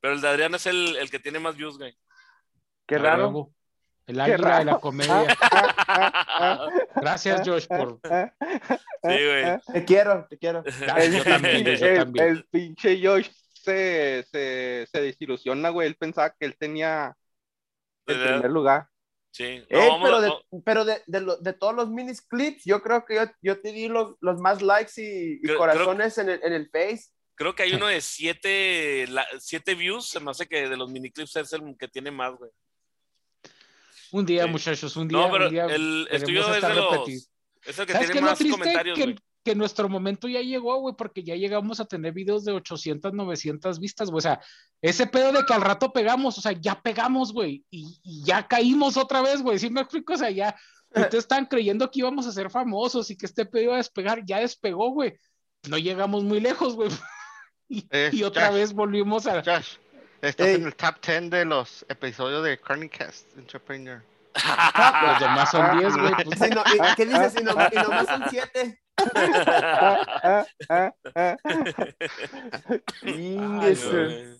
Pero el de Adrián es el, el que tiene más views, güey. Qué raro. El águila de la comedia. Gracias, Josh, por. Sí, güey. Te quiero, te quiero. yo también, yo también. El, pinche Josh se, se, se desilusiona, güey. Él pensaba que él tenía el primer lugar. Sí. pero, de, pero de, de, de, todos los mini clips, yo creo que yo, yo te di los, los más likes y, corazones en, el, en el Face. Creo que hay uno de siete, siete views. Se me hace que de los mini clips es el que tiene más, güey. Un día, muchachos, un día. No, pero un día el estudio es de los, es el que tiene más comentarios, que, que, nuestro momento ya llegó, güey, porque ya llegamos a tener videos de 800, 900 vistas, güey. O sea, ese pedo de que al rato pegamos, o sea, ya pegamos, güey, y, ya caímos otra vez, güey. ¿Sí me explico? O sea, ya ustedes están creyendo que íbamos a ser famosos y que este pedo iba a despegar, ya despegó, güey. No llegamos muy lejos, güey. y, otra vez volvimos a. Estás en el top 10 de los episodios de Cast Entrepreneur. los demás son 10, güey. Pues. ¿Qué dices? Y, no, y nomás son 7.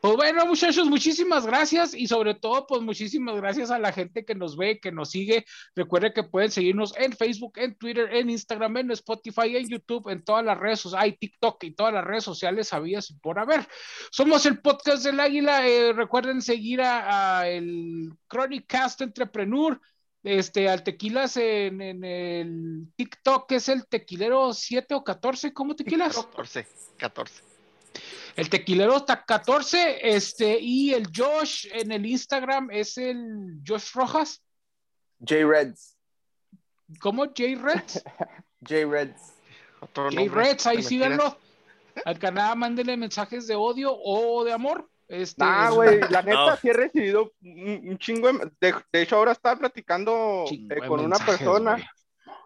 Pues bueno, muchachos, muchísimas gracias y sobre todo, pues muchísimas gracias a la gente que nos ve, que nos sigue. Recuerden que pueden seguirnos en Facebook, en Twitter, en Instagram, en Spotify, en YouTube, en todas las redes sociales, hay TikTok y todas las redes sociales sabías y por haber. Somos el podcast del Águila. Eh, recuerden seguir a, el Chronic Cast Entrepreneur este, al tequilas en, en, el TikTok, es el tequilero 7 o 14, ¿cómo tequilas? 14, 14. El tequilero está 14, este, y el Josh en el Instagram es el Josh Rojas. J Reds. ¿Cómo? J Reds. J Reds. J Reds, ahí síganlo. Al canal mándenle mensajes de odio o de amor. Este, ah, güey, la neta sí he recibido un, chingo de, de, hecho ahora estaba platicando eh, con una persona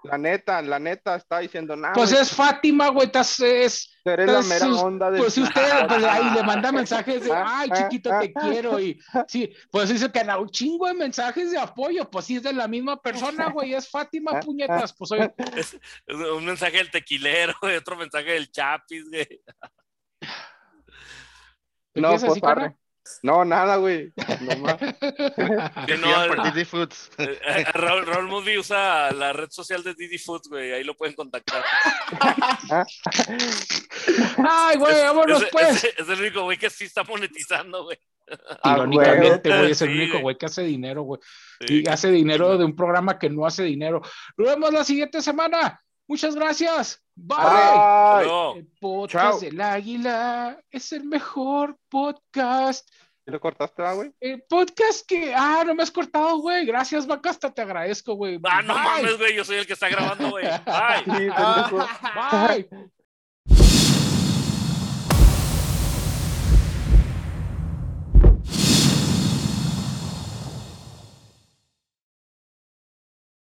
la neta, la neta está diciendo nada. Pues es Fátima, güey, estás, es. Eres la mera onda de. Pues usted pues, ahí le manda mensajes de, ay, chiquito, te quiero. Y sí, pues dice que un chingo de mensajes de apoyo. Pues sí, es de la misma persona, güey, es Fátima, puñetas. Pues hoy. Es, un mensaje del tequilero, otro mensaje del chapis, güey. No, pues, No, nada, güey. No más. no, Didi Foods. Eh, eh, Raúl, Raúl usa la red social de Didi Foods, güey. Ahí lo pueden contactar. Ay, güey, vámonos, pues. Es, el único güey que sí está monetizando, güey. Irónicamente, güey, es el único güey que hace dinero, güey. Y hace dinero de un programa que no hace dinero. Nos vemos la siguiente semana. Muchas gracias. Bye. El podcast del Águila es el mejor podcast. ¿Y lo cortaste, ah, güey? El podcast que. Ah, no me has cortado, güey. Gracias, Bacasta, te agradezco, güey. Ah, no mames, güey. Yo soy el que está grabando, güey. Bye. Bye.